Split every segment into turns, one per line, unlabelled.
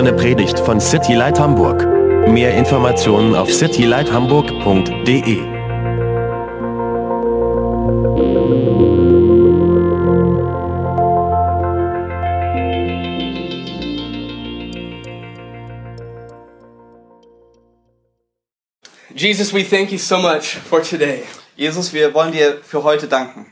eine Predigt von City Light Hamburg. Mehr Informationen auf citylighthamburg.de.
Jesus, we thank you so much for today.
Jesus, wir wollen dir für heute danken.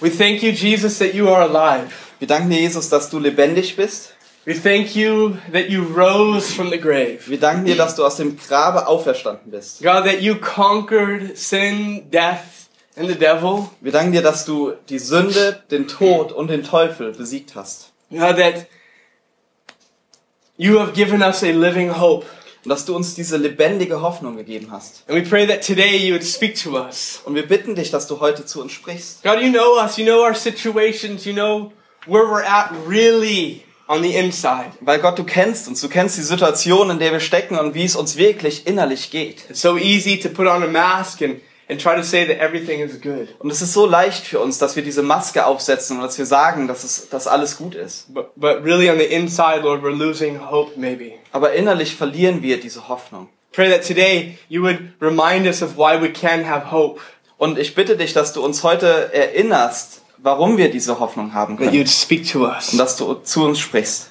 We thank you, Jesus, that you are alive.
Wir danken dir, Jesus, dass du lebendig bist.
We thank you that you rose from the grave.
Wir danken dir, dass du aus dem Grabe auferstanden bist.
God, that you conquered sin, death, and the devil.
Wir danken dir, dass du die Sünde, den Tod und den Teufel besiegt hast.
God, that you have given us a living hope.
Und dass du uns diese lebendige Hoffnung gegeben hast.
And we pray that today you would speak to us.
Und wir bitten dich, dass du heute zu uns sprichst.
God, you know us, you know our situations, you know where we're at really on the inside.
Weil Gott, du kennst uns, du kennst die Situation, in der wir stecken und wie es uns wirklich innerlich geht.
It's so easy to put on a mask and, and try to say that everything is good.
Und es ist so leicht für uns, dass wir diese Maske aufsetzen und dass wir sagen, dass, es, dass alles gut ist.
But, but really on the inside, Lord, we're losing hope maybe.
Aber innerlich verlieren wir diese Hoffnung.
Pray that today you would remind us of why we can have hope.
Und ich bitte dich, dass du uns heute erinnerst, warum wir diese Hoffnung haben
That
können.
you'd speak to us.
Und dass du zu uns sprichst.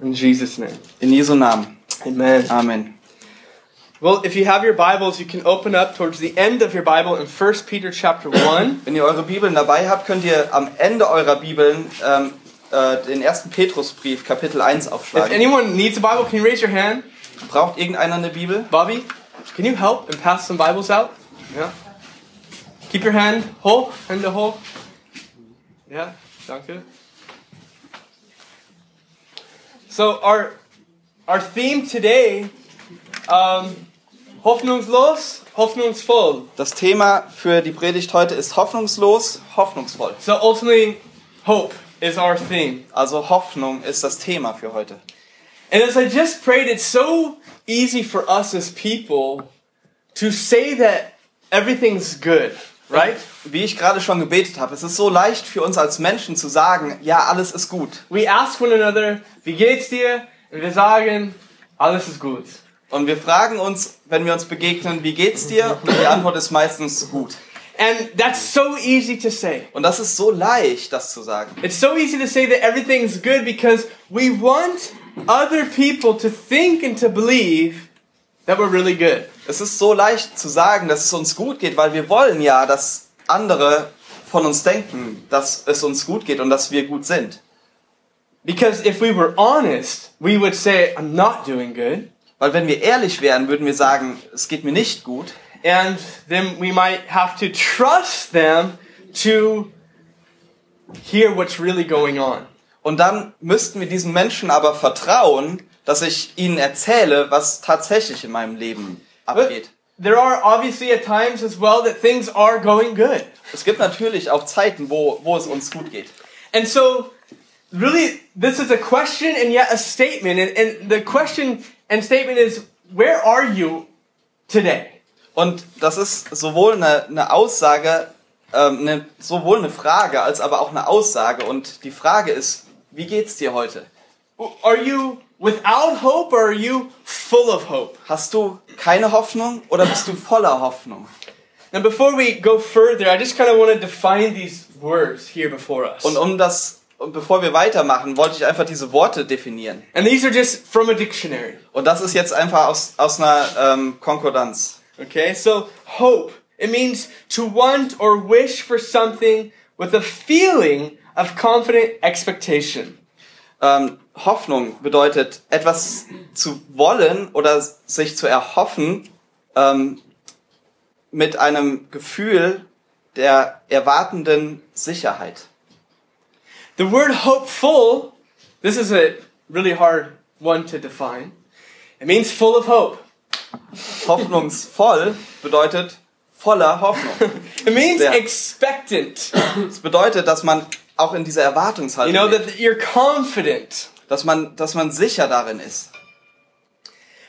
In Jesus' name.
In Jesu Namen.
Amen.
Amen.
Well, if you have your Bibles, you can open up towards the end of your Bible in 1 Peter chapter 1.
Wenn ihr eure Bibeln dabei habt, könnt ihr am Ende eurer Bibeln ähm, äh, den ersten Petrusbrief, Kapitel 1
If
aufschlagen.
anyone needs a Bible, can you raise your hand?
Braucht irgendeiner eine Bibel?
Bobby, can you help and pass some Bibles out? Yeah. Keep your hand whole, hand whole. Yeah, danke. So our our theme today, um, hoffnungslos, hoffnungsvoll.
Das Thema für die Predigt heute ist hoffnungslos, hoffnungsvoll.
So ultimately, hope is our theme.
Also Hoffnung ist das Thema für heute.
And as I just prayed, it's so easy for us as people to say that everything's good, right?
Wie ich gerade schon gebetet habe, es ist so leicht für uns als Menschen zu sagen, ja, alles ist gut.
We ask one another, wie geht's dir? Und wir sagen, alles ist gut.
Und wir fragen uns, wenn wir uns begegnen, wie geht's dir? Und die Antwort ist meistens gut.
And that's so easy to say.
Und das ist so leicht, das zu sagen.
It's so easy to say that everything's good because we want other people to think and to believe that we're really good.
Es ist so leicht zu sagen, dass es uns gut geht, weil wir wollen ja, dass andere von uns denken, dass es uns gut geht und dass wir gut sind.
Because if we were honest, we would say, I'm not doing good.
Weil wenn wir ehrlich wären, würden wir sagen, es geht mir nicht gut.
And then we might have to trust them to hear what's really going on.
Und dann müssten wir diesen Menschen aber vertrauen, dass ich ihnen erzähle, was tatsächlich in meinem Leben abgeht.
There are obviously at times as well that things are going good.
Es gibt natürlich auch Zeiten, wo, wo es uns gut geht.
And so, really, this is a question and yet a statement. And, and the question and statement is, where are you today?
Und das ist sowohl eine, eine Aussage, ähm, eine, sowohl eine Frage als aber auch eine Aussage. Und die Frage ist, wie geht's dir heute?
Are you without hope or are you full of hope?
Hast du keine Hoffnung oder bist du voller Hoffnung?
Now, before we go further, I just kind of want to define these words here before us.
Und um das, und bevor wir weitermachen, wollte ich einfach diese Worte definieren.
And these are just from a dictionary.
Und das ist jetzt einfach aus, aus einer ähm, Konkordanz.
Okay, so hope. It means to want or wish for something with a feeling of confident expectation.
Ähm, Hoffnung bedeutet, etwas zu wollen oder sich zu erhoffen ähm, mit einem Gefühl der erwartenden Sicherheit.
The word hopeful, this is a really hard one to define. It means full of hope.
Hoffnungsvoll bedeutet voller Hoffnung.
It means
Sehr.
expectant.
Es bedeutet, dass man auch in dieser
You
Erwartungshaltung
know,
lebt,
that you're confident.
Dass man, dass man sicher darin ist.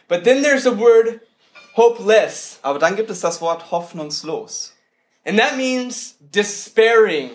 But then there's the word hopeless.
Aber dann gibt es das Wort hoffnungslos.
And that means despairing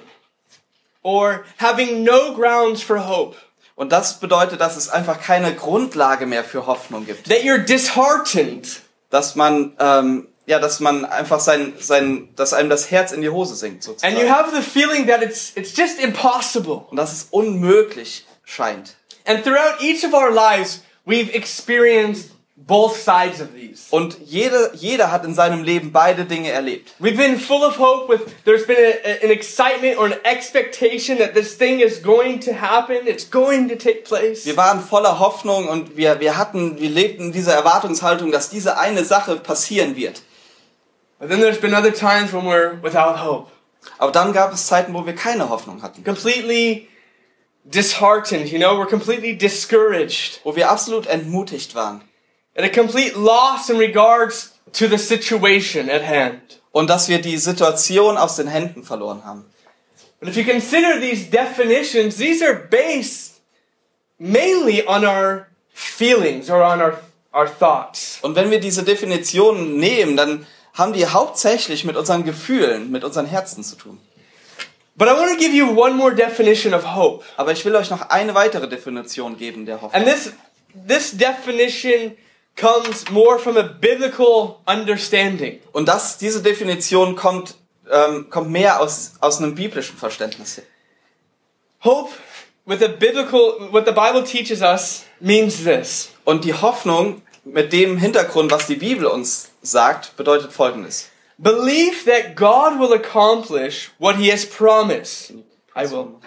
or having no grounds for hope.
Und das bedeutet, dass es einfach keine Grundlage mehr für Hoffnung gibt.
that you're disheartened,
Dass man, ähm, ja, dass man einfach sein, sein, dass einem das Herz in die Hose sinkt,
and
sozusagen.
you have the feeling that it's, it's just impossible.
Und dass es unmöglich scheint.
And throughout each of our lives, we've experienced both sides of these.
Und jede, jeder hat in seinem Leben beide Dinge erlebt.
We've been full of hope with, there's been a- an excitement or an expectation that this thing is going to happen, it's going to take place.
Wir waren voller Hoffnung und wir, wir hatten, wir lebten in dieser Erwartungshaltung, dass diese eine Sache passieren wird.
But then there's been other times when we're without hope,
Aber dann gab es Zeiten, wo wir keine Hoffnung hatten.
completely disheartened, you know, we're completely discouraged,
Wo wir absolut entmutigt waren.
and a complete loss in regards to the situation at hand.
Und dass wir die Situation aus den Händen verloren haben.
But if you consider these definitions, these are based mainly on our feelings or on our, our thoughts.
Und wenn wir diese Definitionen nehmen, dann haben die hauptsächlich mit unseren Gefühlen, mit unseren Herzen zu tun.
But I want to give you one more definition of hope.
Aber ich will euch noch eine weitere Definition geben der Hoffnung.
And this this definition comes more from a biblical understanding.
Und das, diese Definition kommt, ähm, kommt mehr aus, aus einem biblischen Verständnis.
Hope with a biblical what the Bible teaches us means this.
Und die Hoffnung mit dem Hintergrund, was die Bibel uns sagt, bedeutet folgendes.
Belief that God will accomplish what he has promised. I will.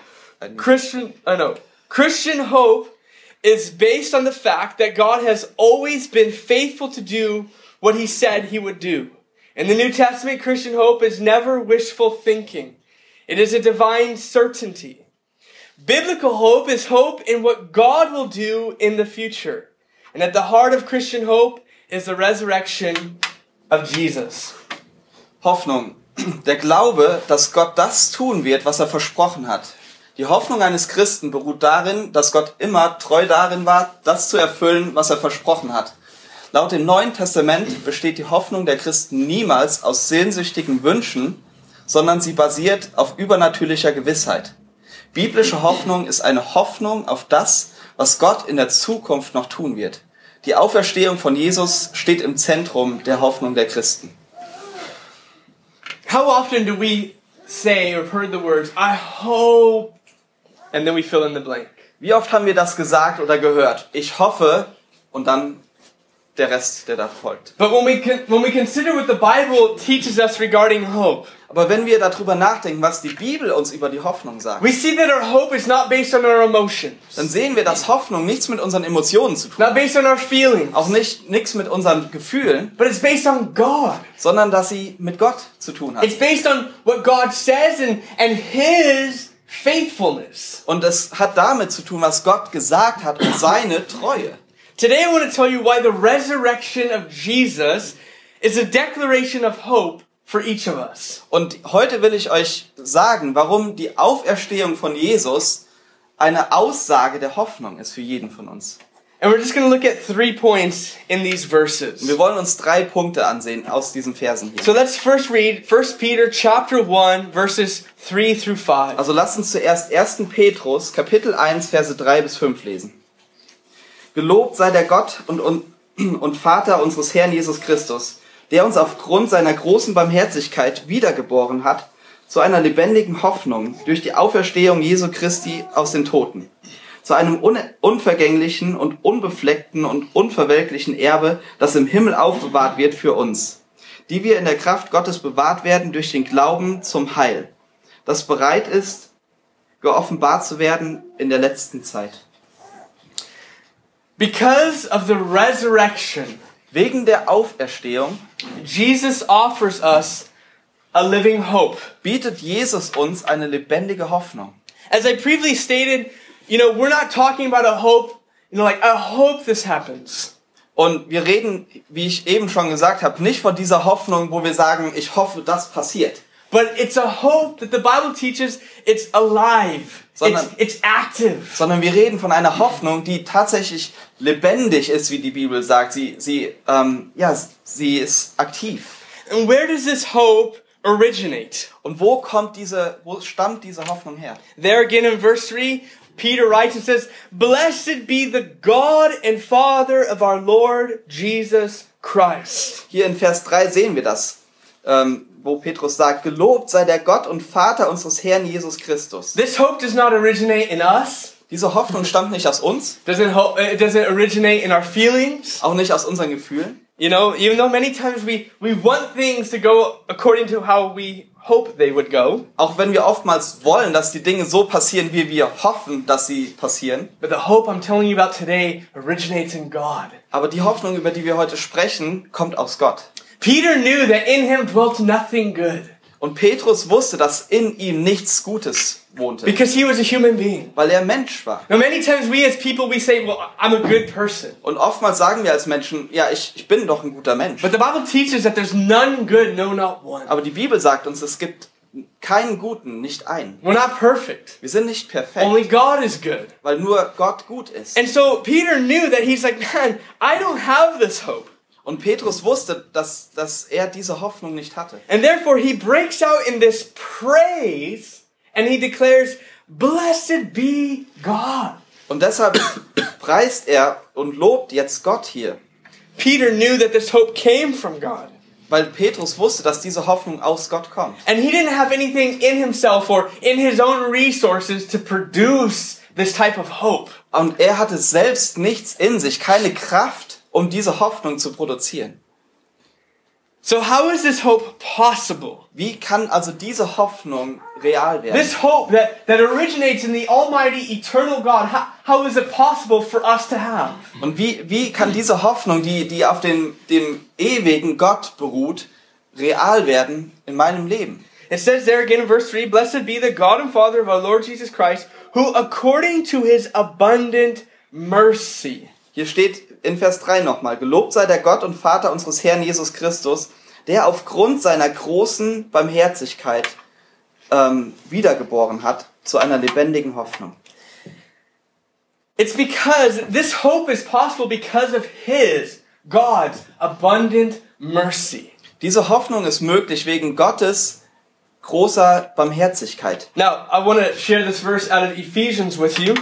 Christian, I know. Christian hope is based on the fact that God has always been faithful to do what he said he would do. In the New Testament, Christian hope is never wishful thinking. It is a divine certainty. Biblical hope is hope in what God will do in the future. And at the heart of Christian hope is the resurrection of Jesus.
Hoffnung. Der Glaube, dass Gott das tun wird, was er versprochen hat. Die Hoffnung eines Christen beruht darin, dass Gott immer treu darin war, das zu erfüllen, was er versprochen hat. Laut dem Neuen Testament besteht die Hoffnung der Christen niemals aus sehnsüchtigen Wünschen, sondern sie basiert auf übernatürlicher Gewissheit. Biblische Hoffnung ist eine Hoffnung auf das, was Gott in der Zukunft noch tun wird. Die Auferstehung von Jesus steht im Zentrum der Hoffnung der Christen.
How often do we say or heard the words, I hope, and then we fill in the blank?
Wie oft haben wir das gesagt oder gehört? Ich hoffe und dann der Rest, der da folgt.
But when we, when we consider what the Bible teaches us regarding hope,
Aber wenn wir darüber nachdenken, was die Bibel uns über die Hoffnung sagt,
we see that our hope is not based on our emotions,
dann sehen wir, dass Hoffnung nichts mit unseren Emotionen zu tun
not
hat.
based on our feelings,
Auch nicht nichts mit unseren Gefühlen,
but it's based on God.
sondern dass sie mit Gott zu tun hat.
It's based on what God says and, and His faithfulness.
Und es hat damit zu tun, was Gott gesagt hat und seine Treue.
Today I want to tell you why the resurrection of Jesus is a declaration of hope for each of us.
Und heute will ich euch sagen, warum die Auferstehung von Jesus eine Aussage der Hoffnung ist für jeden von uns.
And we're just going to look at three points in these verses.
Wir wollen uns drei Punkte ansehen aus diesen Versen hier.
So let's first read 1 Peter chapter 1 verses 3 through 5.
Also lasst uns zuerst 1. Petrus, Kapitel 1, Verse 3 bis 5 lesen. Gelobt sei der Gott und, und, und Vater unseres Herrn Jesus Christus, der uns aufgrund seiner großen Barmherzigkeit wiedergeboren hat zu einer lebendigen Hoffnung durch die Auferstehung Jesu Christi aus den Toten, zu einem un unvergänglichen und unbefleckten und unverwelklichen Erbe, das im Himmel aufbewahrt wird für uns, die wir in der Kraft Gottes bewahrt werden durch den Glauben zum Heil, das bereit ist, geoffenbart zu werden in der letzten Zeit.
Because of the resurrection,
Wegen der Auferstehung
Jesus offers us a living hope.
bietet Jesus uns eine lebendige Hoffnung.
As I previously stated, you know, we're not talking about a hope, you know, like, I hope this happens.
Und wir reden, wie ich eben schon gesagt habe, nicht von dieser Hoffnung, wo wir sagen, ich hoffe, das passiert,
But it's a hope that the Bible teaches it's alive. It's,
Sondern-
it's active.
sondern wir reden von einer Hoffnung, die tatsächlich lebendig ist, wie die Bibel sagt. Sie, sie, ähm, ja, sie ist aktiv.
And where does this hope originate?
Und wo kommt diese, wo stammt diese Hoffnung her?
There again in verse 3, Peter writes and says, Blessed be the God and Father of our Lord Jesus Christ.
Hier in Vers 3 sehen wir das, ähm, wo Petrus sagt, gelobt sei der Gott und Vater unseres Herrn Jesus Christus.
This hope does not originate in us.
Diese Hoffnung stammt nicht aus uns,
Doesn't ho- it doesn't originate in our feelings.
auch nicht aus unseren Gefühlen.
You know, even though many times we, we want things to go according to how we hope they would go,
Auch wenn wir oftmals wollen, dass die Dinge so passieren, wie wir hoffen, dass sie passieren.
but the hope I'm telling you about today originates in God.
Aber die Hoffnung, über die wir heute sprechen, kommt aus Gott.
Peter knew that in him dwelt nothing good
Und Petrus wusste, dass in ihm nichts Gutes wohnte,
because he was a human being.
weil er Mensch war.
Now, many times we as people, we say, well, I'm a good person.
Und oftmals sagen wir als Menschen, ja, ich, ich bin doch ein guter Mensch.
But the Bible teaches that there's none good, no, not one.
Aber die Bibel sagt uns, es gibt keinen Guten, nicht einen.
We're not perfect.
Wir sind nicht perfekt,
Only God is good.
weil nur Gott gut ist.
And so Peter knew that he's like, man, I don't have this hope.
Und Petrus wusste, dass, dass er diese Hoffnung nicht hatte.
And therefore he breaks out in this praise and he declares, Blessed be God.
Und deshalb preist er und lobt jetzt Gott hier.
Peter knew that this hope came from God.
Weil Petrus wusste, dass diese Hoffnung aus Gott kommt.
And he didn't have anything in himself or in his own resources to produce this type of hope.
Und er hatte selbst nichts in sich, keine Kraft, um diese Hoffnung zu produzieren.
So how is this hope possible?
Wie kann also diese Hoffnung real werden?
This hope that, that originates in the Almighty Eternal God, how, how is it possible for us to have?
Und wie, wie kann diese Hoffnung, die, die auf dem, dem ewigen Gott beruht, real werden in meinem Leben?
It says there again in verse 3 Blessed be the God and Father of our Lord Jesus Christ, who according to his abundant mercy.
Hier steht in Vers 3 nochmal, gelobt sei der Gott und Vater unseres Herrn Jesus Christus, der aufgrund seiner großen Barmherzigkeit ähm, wiedergeboren hat zu einer lebendigen Hoffnung.
It's because this hope is possible because of his, God's abundant mercy.
Diese Hoffnung ist möglich wegen Gottes großer Barmherzigkeit.
Now, I want to share this verse out of Ephesians with you.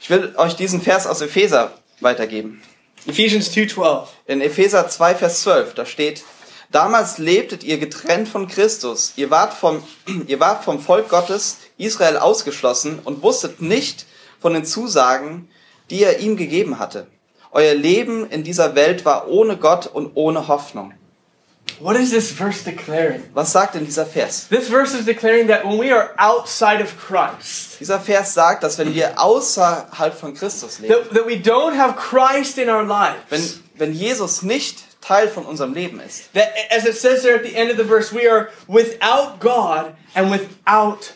Ich will euch diesen Vers aus Epheser weitergeben.
Ephesians 2:12.
In Epheser 2, Vers 12, da steht, damals lebtet ihr getrennt von Christus. Ihr wart vom, ihr wart vom Volk Gottes, Israel ausgeschlossen und wusstet nicht von den Zusagen, die er ihm gegeben hatte. Euer Leben in dieser Welt war ohne Gott und ohne Hoffnung.
What is this verse declaring?
Was sagt denn dieser Vers?
This verse is declaring that when we are outside of Christ,
Dieser Vers sagt, dass wenn wir außerhalb von Christus leben,
that, that we don't have Christ in our lives,
wenn, wenn Jesus nicht Teil von unserem Leben ist,
that as it says there at the end of the verse, we are without God and without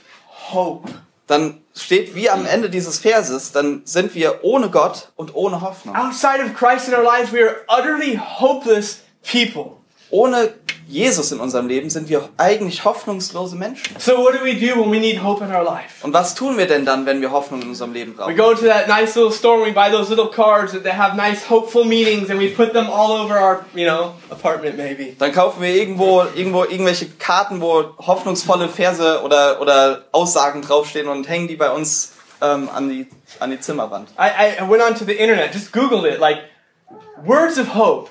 hope.
dann steht wie am Ende dieses Verses, dann sind wir ohne Gott und ohne Hoffnung.
Outside of Christ in our lives, we are utterly hopeless people.
Ohne Jesus in unserem Leben sind wir eigentlich hoffnungslose Menschen.
So what do we do when we need hope in our life?
Und was tun wir denn dann, wenn wir Hoffnung in unserem Leben
We
brauchen?
go to that nice little store and we buy those little cards that, that have nice hopeful meanings and we put them all over our, you know, apartment maybe.
Dann kaufen wir irgendwo, irgendwo irgendwelche Karten, wo hoffnungsvolle Verse oder, oder Aussagen draufstehen und hängen die bei uns ähm, an, die, an die Zimmerwand.
I, I went onto the internet, just Googled it, like words of hope.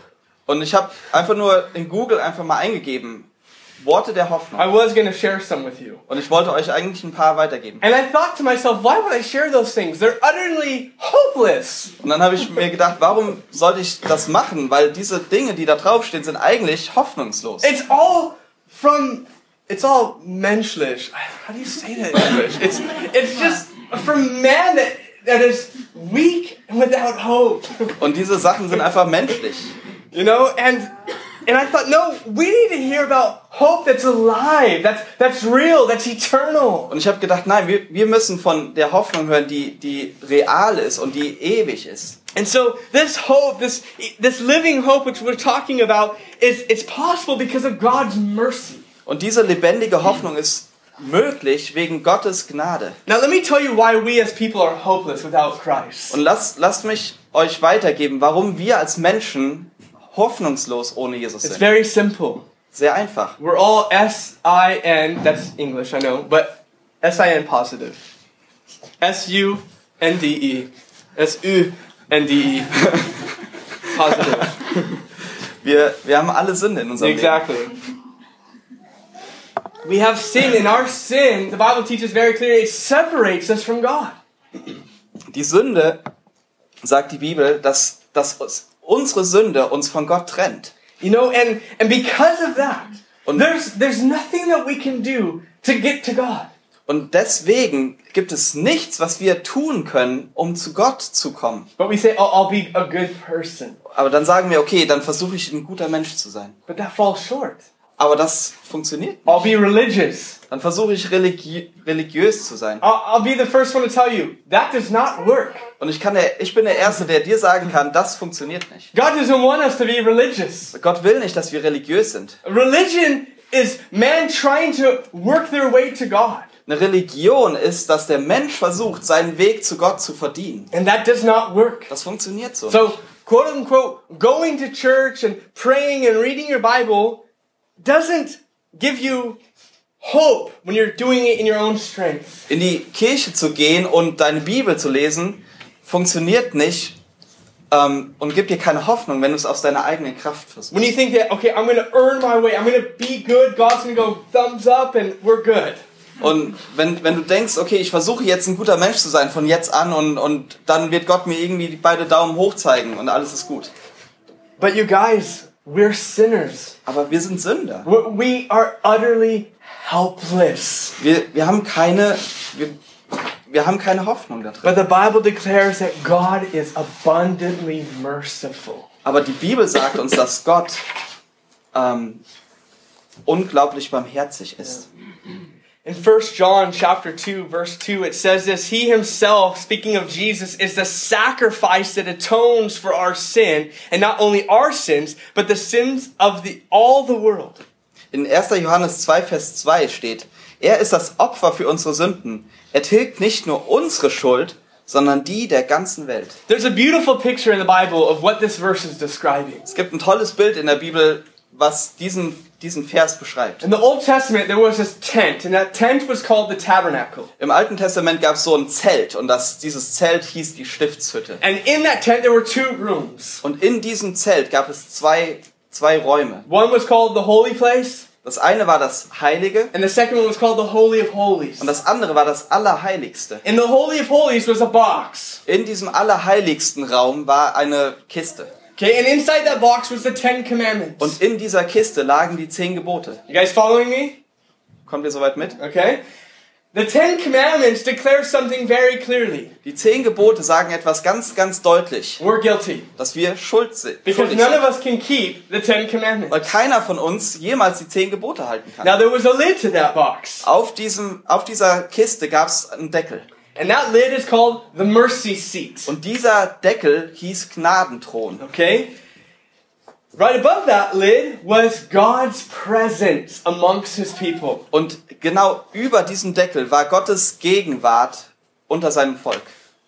Und ich habe einfach nur in Google einfach mal eingegeben, Worte der
I
Hoffnung.
was going to share some with you.
Und ich wollte euch eigentlich ein paar weitergeben.
And I thought to myself, why would I share those things? They're utterly hopeless.
Und dann habe ich mir gedacht, warum sollte ich das machen? Weil diese Dinge, die da draufstehen, sind eigentlich hoffnungslos.
It's all from, it's all menschlich. How do you say that in English? It's, it's just from man that, that is weak and without hope.
Und diese Sachen sind einfach menschlich.
You know, and and I thought, no, we need to hear about hope that's alive, that's that's real, that's eternal.
Und ich habe gedacht, nein, wir, wir müssen von der Hoffnung hören, die, die real ist und die ewig ist.
And so this hope, this this living hope which we're talking about, is it's possible because of God's mercy.
Und diese lebendige Hoffnung ist möglich wegen Gottes Gnade.
Now let me tell you why we as people are hopeless without Christ.
Und lasst, lasst mich euch weitergeben, warum wir als Menschen hoffnungslos ohne Jesus
It's very simple.
Sehr einfach.
We're all S I N. That's English, I know, but S I N positive. S U N-D-E. S-U-N-D-E. Positive.
Wir, wir haben alle Sünde in unserem Leben.
Exactly. We have sin, and our sin, the Bible teaches very clearly, it separates us from God.
Die Sünde, sagt die Bibel, dass, dass unsere Sünde uns von Gott trennt.
You know, and, and because of that,
Und-
there's, there's nothing that we can do to get to God.
Und deswegen gibt es nichts, was wir tun können, um zu Gott zu kommen.
But we say, oh, I'll be a good person.
Aber dann sagen wir, okay, dann versuche ich ein guter Mensch zu sein.
But that falls short.
Aber das funktioniert
I'll
nicht.
be religious.
Dann versuche ich religi religiös zu sein.
I'll, I'll be the first one to tell you, that does not work.
Und ich, kann der, ich bin der Erste, der dir sagen kann, das funktioniert nicht.
God doesn't want us to be religious.
Gott will nicht, dass wir religiös sind.
Religion is man trying to work their way to God.
Eine Religion ist, dass der Mensch versucht, seinen Weg zu Gott zu verdienen.
And that does not work.
Das funktioniert so.
So, quote unquote, going to church and praying and reading your Bible doesn't give you hope when you're doing it in your own strength.
In die Kirche zu gehen und deine Bibel zu lesen, funktioniert nicht ähm, und gibt dir keine Hoffnung, wenn du es aus deiner eigenen Kraft versuchst.
When you think that, okay, I'm going to earn my way, I'm going to be good, God's going to go thumbs up and we're good.
Und wenn, wenn du denkst, okay, ich versuche jetzt ein guter Mensch zu sein von jetzt an und, und dann wird Gott mir irgendwie beide Daumen hoch zeigen und alles ist gut.
But you guys, we're sinners.
Aber wir sind Sünder.
We are utterly helpless.
Wir, wir haben keine, wir, wir haben keine Hoffnung da drin.
But the Bible declares that God is abundantly merciful.
Aber die Bibel sagt uns, dass Gott ähm, unglaublich barmherzig ist.
In 1 John chapter 2 verse 2 it says this he himself speaking of Jesus is the sacrifice that atones for our sin and not only our sins but the sins of the all the world.
In 1. Johannes 2, Vers 2 steht, er ist das Opfer für unsere Sünden. Er tilgt nicht nur unsere Schuld, sondern die der ganzen Welt.
There's a beautiful picture in the Bible of what this verse is describing.
Es gibt ein tolles Bild in der Bibel, was diesen, diesen Vers beschreibt.
In the Old Testament there was this tent and that tent was called the tabernacle.
Im Alten Testament gab es so ein Zelt und das, dieses Zelt hieß die Stiftshütte.
And in that tent there were two rooms.
Und in diesem Zelt gab es zwei, zwei Räume.
One was called the holy place
Das eine war das Heilige
and the second one was called the holy of holies.
und das andere war das Allerheiligste.
In the holy of holies was a box.
In diesem allerheiligsten Raum war eine Kiste.
Okay, and inside that box was the Ten Commandments.
Und in dieser Kiste lagen die zehn Gebote.
You guys following me?
Kommt ihr soweit mit?
Okay. The Ten Commandments declare something very clearly.
Die zehn Gebote sagen etwas ganz, ganz deutlich,
We're guilty.
dass wir schuld sind.
Because none of us can keep the Ten
Weil
Commandments.
keiner von uns jemals die zehn Gebote halten kann.
Now there was a lid to that box.
Auf, diesem, auf dieser Kiste gab es einen Deckel.
And that lid is called the mercy seat.
Und dieser Deckel hieß Gnadenthron.
Okay? Right above that lid was God's presence amongst his people.
Und genau über diesem Deckel war Gottes Gegenwart unter seinem Volk.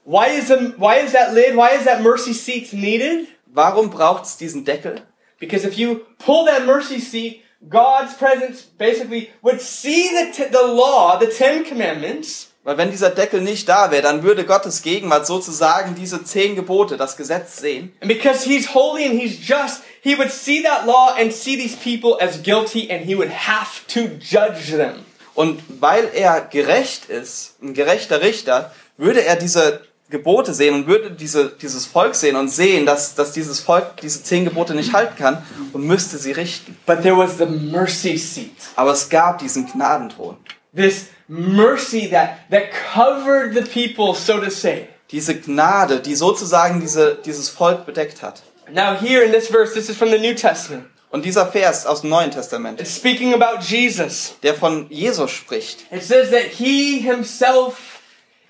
Why is, the, why is that lid, why is that mercy seat needed?
Warum braucht es diesen Deckel?
Because if you pull that mercy seat, God's presence basically would see the, the law, the Ten Commandments,
Weil wenn dieser Deckel nicht da wäre, dann würde Gottes Gegenwart sozusagen diese zehn Gebote, das Gesetz sehen.
and because He's holy and He's just, He would see that law and see these people as guilty and He would have to judge them.
Und weil er gerecht ist, ein gerechter Richter, würde er diese Gebote sehen und würde diese, dieses Volk sehen und sehen, dass, dass dieses Volk diese zehn Gebote nicht halten kann und müsste sie richten.
But there was the mercy seat.
Aber es gab diesen Gnadenthron.
This mercy that, that covered the people, so to say.
Diese Gnade, die sozusagen diese, dieses Volk bedeckt hat.
Now, here in this verse, this is from the New Testament.
Und dieser Vers aus dem Neuen Testament,
It's speaking about Jesus.
der von Jesus spricht,
It says that he himself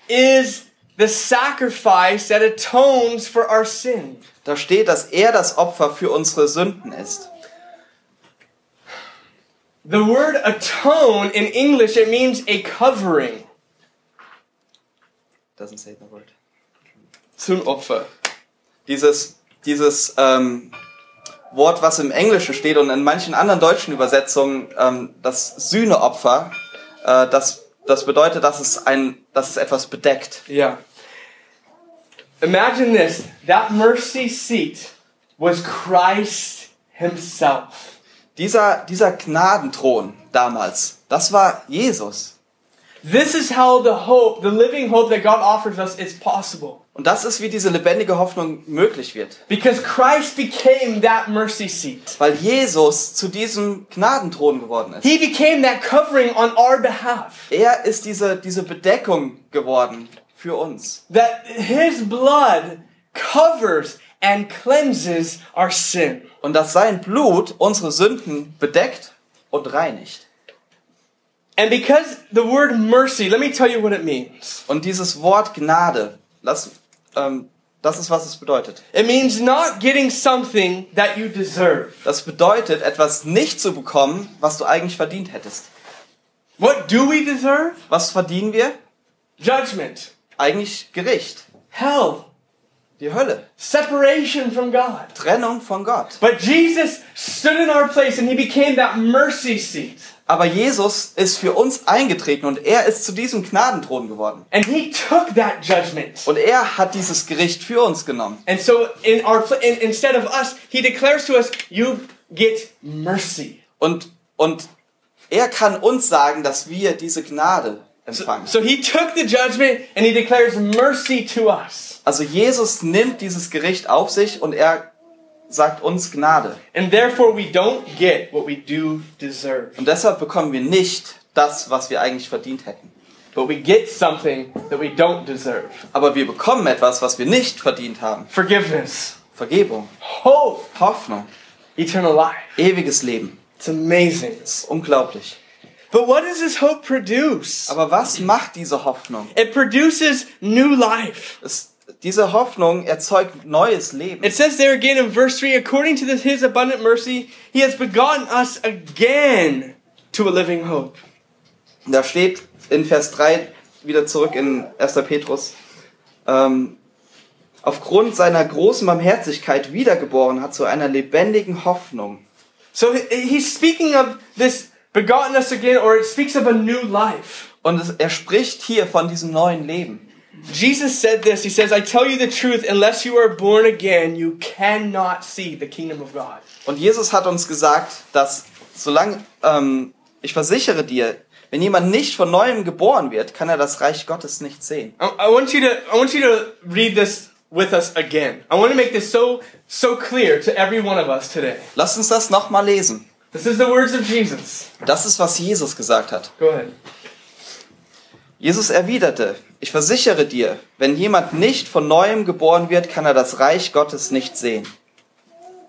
is the sacrifice that atones for our sin.
da steht, dass er das Opfer für unsere Sünden ist.
The word atone in English it means a covering.
Doesn't say the word.
Sündopfer.
Dieses, dieses ähm, Wort, was im Englischen steht und in manchen anderen deutschen Übersetzungen ähm, das Sühneopfer, äh, das, das bedeutet, dass es, ein, dass es etwas bedeckt.
Yeah. Imagine this that mercy seat was Christ Himself.
Dieser, dieser Gnadenthron damals, das war Jesus.
This is how the hope, the living hope that God offers us is possible.
Und das ist, wie diese lebendige Hoffnung möglich wird.
Because Christ became that mercy seat.
Weil Jesus zu diesem Gnadenthron geworden ist.
He became that covering on our behalf.
Er ist diese, diese Bedeckung geworden für uns.
That His blood covers and cleanses our sin.
Und dass sein Blut unsere Sünden bedeckt und reinigt.
And because the word mercy, let me tell you what it means.
Und dieses Wort Gnade, lass, ähm, das ist, was es bedeutet.
It means not getting something that you deserve.
Das bedeutet, etwas nicht zu bekommen, was du eigentlich verdient hättest.
What do we deserve?
Was verdienen wir?
Judgment,
Eigentlich Gericht.
hell,
Die Hölle.
separation from God.
Trennung von Gott.
But Jesus stood in our place and he became that mercy seat.
Aber Jesus ist für uns eingetreten und er ist zu diesem Gnadenthron geworden.
And he took that judgment.
Und er hat dieses Gericht für uns genommen.
And so in our in, instead of us, he declares to us, you get mercy.
Und, und er kann uns sagen, dass wir diese Gnade empfangen.
So he took the judgment and he declares mercy to us.
Also Jesus nimmt dieses Gericht auf sich und er sagt uns Gnade.
And therefore we don't get what we do deserve.
Und deshalb bekommen wir nicht das, was wir eigentlich verdient hätten.
But we get something that we don't deserve.
Aber wir bekommen etwas, was wir nicht verdient haben.
Forgiveness,
Vergebung,
hope,
Hoffnung,
eternal life.
ewiges Leben.
It's amazing.
Unglaublich.
But what does this hope produce?
Aber was macht diese Hoffnung?
It produces new life.
Es, diese Hoffnung erzeugt neues Leben.
It says there again in verse 3 according to this, his abundant mercy, he has begotten us again to a living hope.
Da steht in Vers 3 wieder zurück in 1. Petrus, ähm, aufgrund seiner großen Barmherzigkeit wiedergeboren hat zu einer lebendigen Hoffnung.
So he- he's speaking of this begotten us again, or it speaks of a new life.
Und es, er spricht hier von diesem neuen Leben.
Jesus said this. He says, I tell you the truth, unless you are born again, you cannot see the kingdom of God.
Und Jesus hat uns gesagt, dass solange, ähm, ich versichere dir, wenn jemand nicht von neuem geboren wird, kann er das Reich Gottes nicht sehen.
I, I want you to I want you to read this with us again. I want to make this so so clear to every one of us today.
Lasst uns das nochmal lesen.
This is the words of Jesus.
Das ist, was Jesus gesagt hat.
Go ahead.
Jesus erwiderte, ich versichere dir, wenn jemand nicht von neuem geboren wird, kann er das Reich Gottes nicht sehen.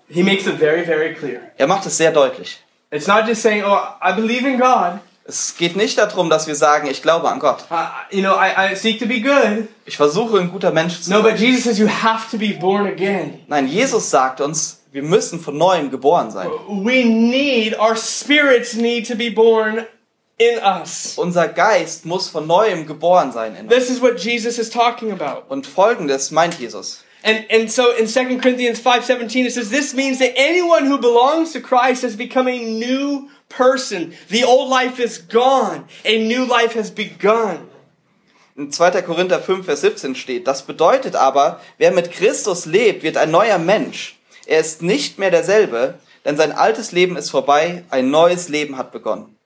He makes it very very clear.
Er macht es sehr deutlich.
It's not just saying, "Oh, I believe in God.
Es geht nicht darum, dass wir sagen, ich glaube an Gott.
I, you know, I, I seek to be good."
Ich versuche, ein guter Mensch zu
No, but
sein.
Jesus says you have to be born again.
Nein, Jesus sagt uns, wir müssen von neuem geboren sein.
We need our spirits need to be born in us.
Unser Geist muss von neuem geboren sein. In uns.
This is what Jesus is talking about.
Und folgendes meint Jesus.
And and so in 2 Corinthians 5:17 it says this means that anyone who belongs to Christ has become a new person. The old life is gone. A new life has begun.
In 2. Korinther 5, Vers 17 steht, das bedeutet aber, wer mit Christus lebt, wird ein neuer Mensch. Er ist nicht mehr derselbe, denn sein altes Leben ist vorbei, ein neues Leben hat begonnen.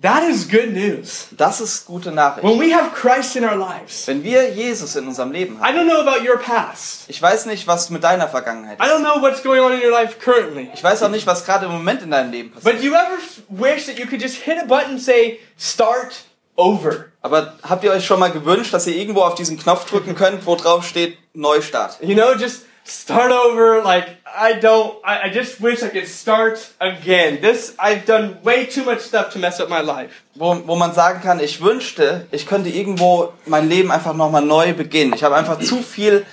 That is good news.
Das ist gute Nachricht.
When we have Christ in our lives.
Wenn wir Jesus in unserem Leben
I
haben,
don't know about your past.
ich weiß nicht, was mit deiner Vergangenheit
I
ist.
don't know what's going on in your life currently.
Ich weiß auch nicht, was gerade im Moment in deinem Leben passiert.
But do you ever wish that you could just hit a button and say start over?
Aber habt ihr euch schon mal gewünscht, dass ihr irgendwo auf diesen Knopf drücken könnt, wo drauf steht Neustart?
You know, just start over. Like I don't. I, I just wish I could start again. This I've done way too much stuff to mess up my life.
Wo, wo man sagen kann, ich wünschte, ich könnte irgendwo mein Leben einfach nochmal neu beginnen. Ich habe einfach zu viel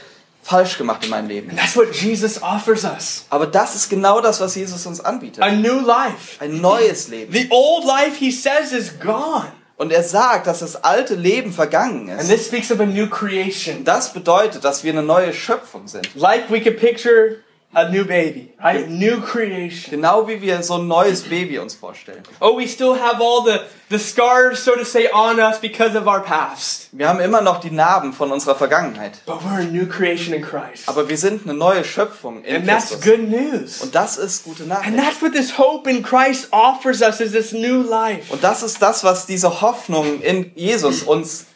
falsch gemacht in meinem Leben.
And that's what Jesus offers us:
Aber das ist genau das, was Jesus uns anbietet.
a new life.
Ein neues Leben.
The old life, he says, is gone,
Und er sagt, dass das alte Leben vergangen
and
ist.
this speaks of a new creation.
Das bedeutet, dass wir eine neue Schöpfung sind.
Like we could picture a new baby, right? New creation.
Genau wie wir so ein neues Baby uns vorstellen.
Oh, we still have all the, the scars, so to say, on us because of our past.
Wir haben immer noch die Narben von unserer Vergangenheit.
But we're a new creation in Christ.
Aber wir sind eine neue Schöpfung in
And that's
Christus.
good news.
Und das ist gute
And
Nachricht.
that's what this hope in Christ offers us is this new life.
Und das ist das, was diese Hoffnung in Jesus uns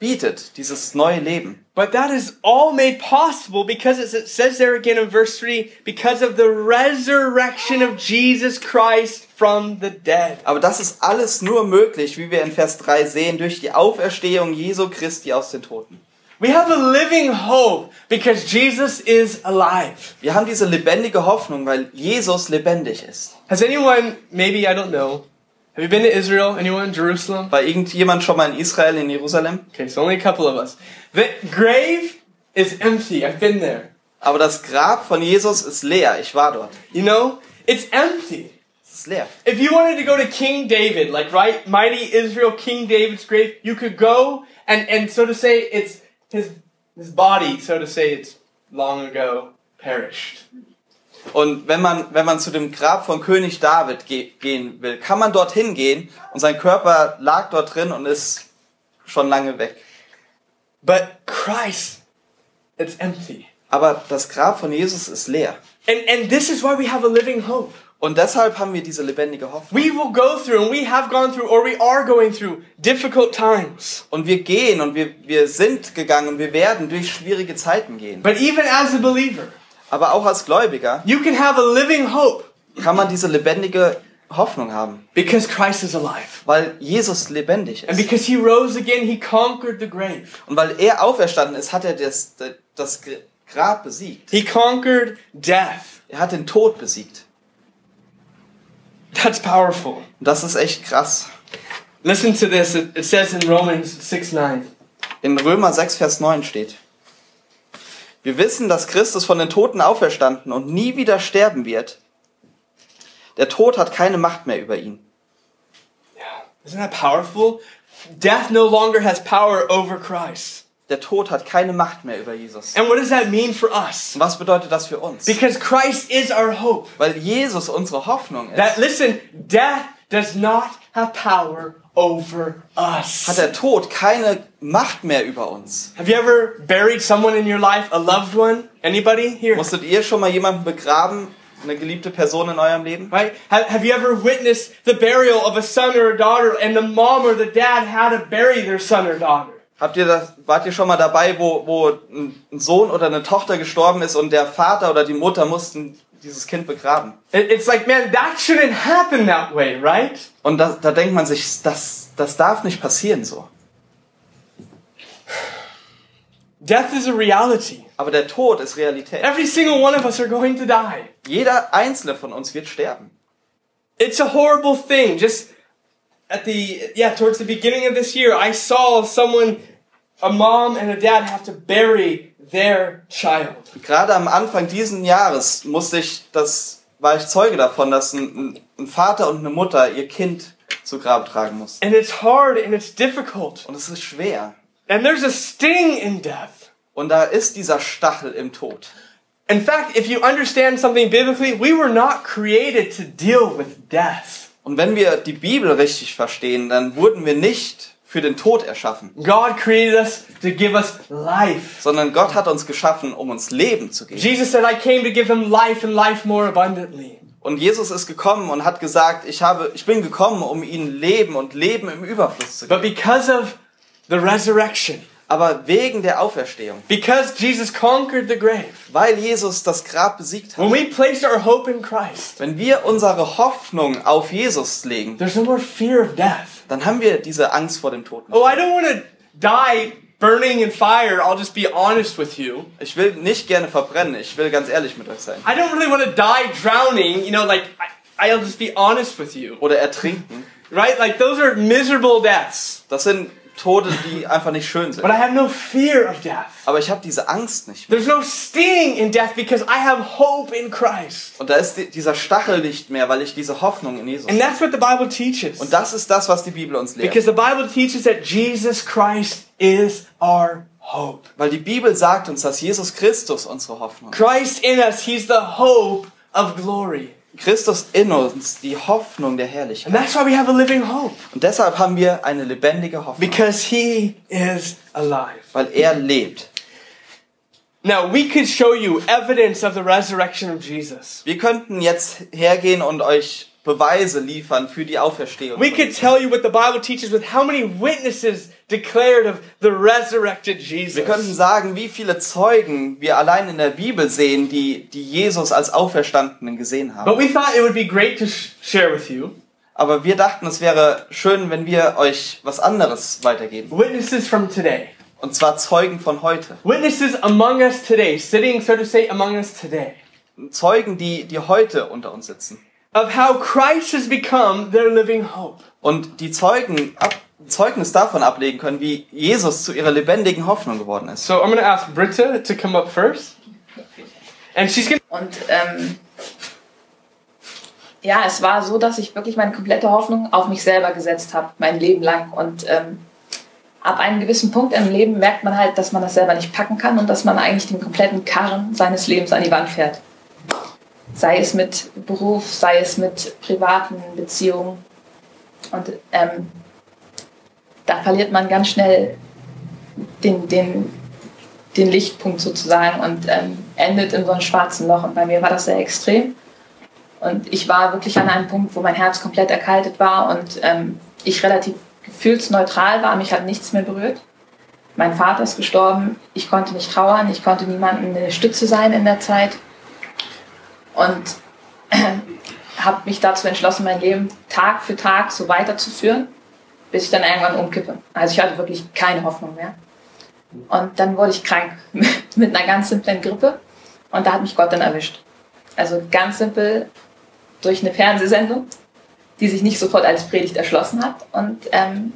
bietet, dieses neue Leben.
But that is all made possible because it says there again in verse 3 because of the resurrection of Jesus Christ from the dead.
Aber das ist alles nur möglich, wie wir in Vers 3 sehen, durch die Auferstehung Jesu Christi aus den Toten.
We have a living hope because Jesus is alive.
Wir haben diese lebendige Hoffnung, weil Jesus lebendig ist.
Has anyone, maybe, I don't know, have you been to Israel? Anyone in Jerusalem?
War irgendjemand schon mal in Israel, in Jerusalem?
Okay, so only a couple of us. The grave is empty. I've been there.
Aber das Grab von Jesus ist leer. Ich war dort.
You know, it's empty.
Es ist leer.
If you wanted to go to King David, like right, mighty Israel, King David's grave, you could go and and so to say, it's his his body, so to say, it's long ago perished.
Und wenn man, wenn man zu dem Grab von König David ge gehen will, kann man dorthin gehen und sein Körper lag dort drin und ist schon lange weg.
But Christ, it's empty.
Aber das Grab von Jesus ist leer.
And and this is why we have a living hope.
Und deshalb haben wir diese lebendige Hoffnung.
We will go through and we have gone through or we are going through difficult times.
Und wir gehen und wir, wir sind gegangen und wir werden durch schwierige Zeiten gehen.
But even as a believer,
Aber auch als Gläubiger
you can have a living hope
kann man diese lebendige Hoffnung haben.
because Christ is alive.
Weil Jesus lebendig
And
ist.
because he rose again, he conquered the grave.
Und weil er auferstanden ist, hat er das, das Grab besiegt.
He conquered death.
Er hat den Tod besiegt.
That's powerful.
Und das ist echt krass.
Listen to this. It says in Romans 6 9.
In Römer 6, Vers 9 steht. Wir wissen, dass Christus von den Toten auferstanden und nie wieder sterben wird. Der Tod hat keine Macht mehr über ihn.
Isn't that powerful? Death no longer has power over Christ.
Der Tod hat keine Macht mehr über Jesus.
And what does that mean for us?
Und was bedeutet das für uns?
Because Christ is our hope.
Weil Jesus unsere Hoffnung
That
ist,
listen, death does not have power over us.
hat der Tod keine Macht mehr über uns.
Have you ever buried someone in your life, a loved one? Anybody here?
Musstet ihr schon mal jemanden begraben, eine geliebte Person in eurem Leben?
Right? Have, have you ever witnessed the burial of a son or a daughter and the mom or the dad had to bury their son or daughter?
Habt ihr das, wart ihr schon mal dabei, wo, wo ein Sohn oder eine Tochter gestorben ist und der Vater oder die Mutter mussten dieses Kind begraben?
It- It's like, man, that shouldn't happen that way, right?
Und da, da denkt man sich, das, das darf nicht passieren so.
Death is a reality.
Aber der Tod ist Realität.
Every single one of us are going to die.
Jeder einzelne von uns wird sterben.
It's a horrible thing. Just at the, yeah, towards the beginning of this year, I saw someone, a mom and a dad have to bury their child.
Gerade am Anfang diesen Jahres musste ich, das war ich Zeuge davon, dass ein, ein Vater und eine Mutter ihr Kind zu Grab tragen mussten.
And it's hard and it's difficult.
Und es ist schwer.
And there's a sting in death.
Und da ist dieser Stachel im Tod.
In fact, if you understand something biblically, we were not created to deal with death.
Und wenn wir die Bibel richtig verstehen, dann wurden wir nicht für den Tod erschaffen,
God created us to give us life.
sondern Gott hat uns geschaffen, um uns Leben zu geben.
Jesus said, I came to give them life and life more abundantly.
Und Jesus ist gekommen und hat gesagt, ich habe, ich bin gekommen, um ihnen Leben und Leben im Überfluss zu
But
geben.
because of the resurrection,
Aber wegen der Auferstehung,
because Jesus conquered the grave,
weil Jesus das Grab besiegt hat,
when we place our hope in Christ,
wenn wir unsere Hoffnung auf Jesus legen,
there's no more fear of death.
Dann haben wir diese Angst vor dem Tod. nicht.
Oh, I don't want to die burning in fire. I'll just be honest with you.
Ich will nicht gerne verbrennen, ich will ganz ehrlich mit euch sein.
I don't really want to die drowning. You know, like, I, I'll just be honest with you.
Oder ertrinken.
Right? Like, those are miserable deaths.
Das sind Tode, die einfach nicht schön sind.
But I have no fear of death.
Aber ich habe diese Angst nicht mehr.
There's no sting in death because I have hope in Christ.
Und da ist die, dieser Stachel nicht mehr, weil ich diese Hoffnung in Jesus
And
habe.
that's what the Bible teaches.
Und das ist das, was die Bibel uns lehrt.
Because the Bible teaches that Jesus Christ is our hope.
Weil die Bibel sagt uns, dass Jesus Christus unsere Hoffnung ist.
Christ in us, He's the hope of glory.
Christus in uns, die Hoffnung der
And
Herrlichkeit.
that's why we have a living hope.
Und deshalb haben wir eine lebendige Hoffnung,
Because He is alive.
weil er lebt.
Now, we could show you evidence of the resurrection of Jesus.
Wir könnten jetzt hergehen und euch Beweise liefern für die Auferstehung.
We could tell you what the Bible teaches with how many witnesses declared of the resurrected Jesus.
Wir könnten sagen, wie viele Zeugen wir allein in der Bibel sehen, die, die Jesus als Auferstandenen gesehen haben.
But we thought it would be great to sh- share with you
Aber wir dachten, es wäre schön, wenn wir euch was anderes weitergeben.
witnesses from today.
Und zwar Zeugen von heute.
Witnesses among us today, sitting, so to say, among us today,
Zeugen, die, die heute unter uns sitzen.
Of how Christ has become their living hope.
Und die Zeugen ab, Zeugnis davon ablegen können, wie Jesus zu ihrer lebendigen Hoffnung geworden ist.
So I'm going to ask Britta to come up first. And she's going to
Und ähm, ja, es war so, dass ich wirklich meine komplette Hoffnung auf mich selber gesetzt habe, mein Leben lang. Und ähm, ab einem gewissen Punkt im Leben merkt man halt, dass man das selber nicht packen kann und dass man eigentlich den kompletten Karren seines Lebens an die Wand fährt. Sei es mit Beruf, sei es mit privaten Beziehungen. Und ähm, da verliert man ganz schnell den, den, den Lichtpunkt sozusagen und ähm, endet in so einem schwarzen Loch. Und bei mir war das sehr extrem. Und ich war wirklich an einem Punkt, wo mein Herz komplett erkaltet war und ähm, ich relativ gefühlsneutral war. Mich hat nichts mehr berührt. Mein Vater ist gestorben. Ich konnte nicht trauern. Ich konnte niemandem eine Stütze sein in der Zeit. Und habe mich dazu entschlossen, mein Leben Tag für Tag so weiterzuführen, bis ich dann irgendwann umkippe. Also ich hatte wirklich keine Hoffnung mehr. Und dann wurde ich krank mit einer ganz simplen Grippe. Und da hat mich Gott dann erwischt. Also ganz simpel durch eine Fernsehsendung, die sich nicht sofort als Predigt erschlossen hat. Und ähm,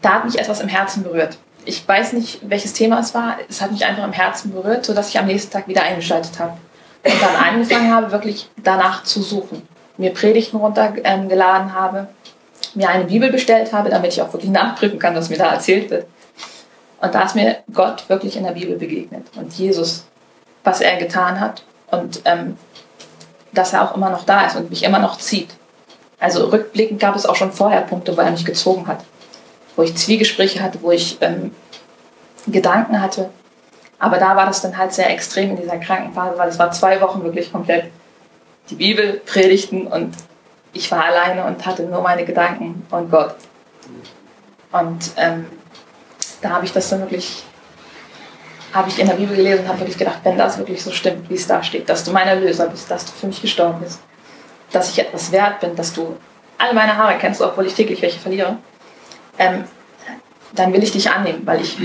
da hat mich etwas im Herzen berührt. Ich weiß nicht, welches Thema es war. Es hat mich einfach im Herzen berührt, sodass ich am nächsten Tag wieder eingeschaltet habe. Und dann angefangen habe, wirklich danach zu suchen. Mir Predigten runtergeladen habe, mir eine Bibel bestellt habe, damit ich auch wirklich nachprüfen kann, was mir da erzählt wird. Und da ist mir Gott wirklich in der Bibel begegnet und Jesus, was er getan hat und ähm, dass er auch immer noch da ist und mich immer noch zieht. Also rückblickend gab es auch schon vorher Punkte, wo er mich gezogen hat, wo ich Zwiegespräche hatte, wo ich ähm, Gedanken hatte. Aber da war das dann halt sehr extrem in dieser Krankenphase, weil es war zwei Wochen wirklich komplett die Bibel, Predigten und ich war alleine und hatte nur meine Gedanken und Gott. Und ähm, da habe ich das dann wirklich, habe ich in der Bibel gelesen und habe wirklich gedacht, wenn das wirklich so stimmt, wie es da steht, dass du mein Erlöser bist, dass du für mich gestorben bist, dass ich etwas wert bin, dass du alle meine Haare kennst, obwohl ich täglich welche verliere, ähm, dann will ich dich annehmen, weil ich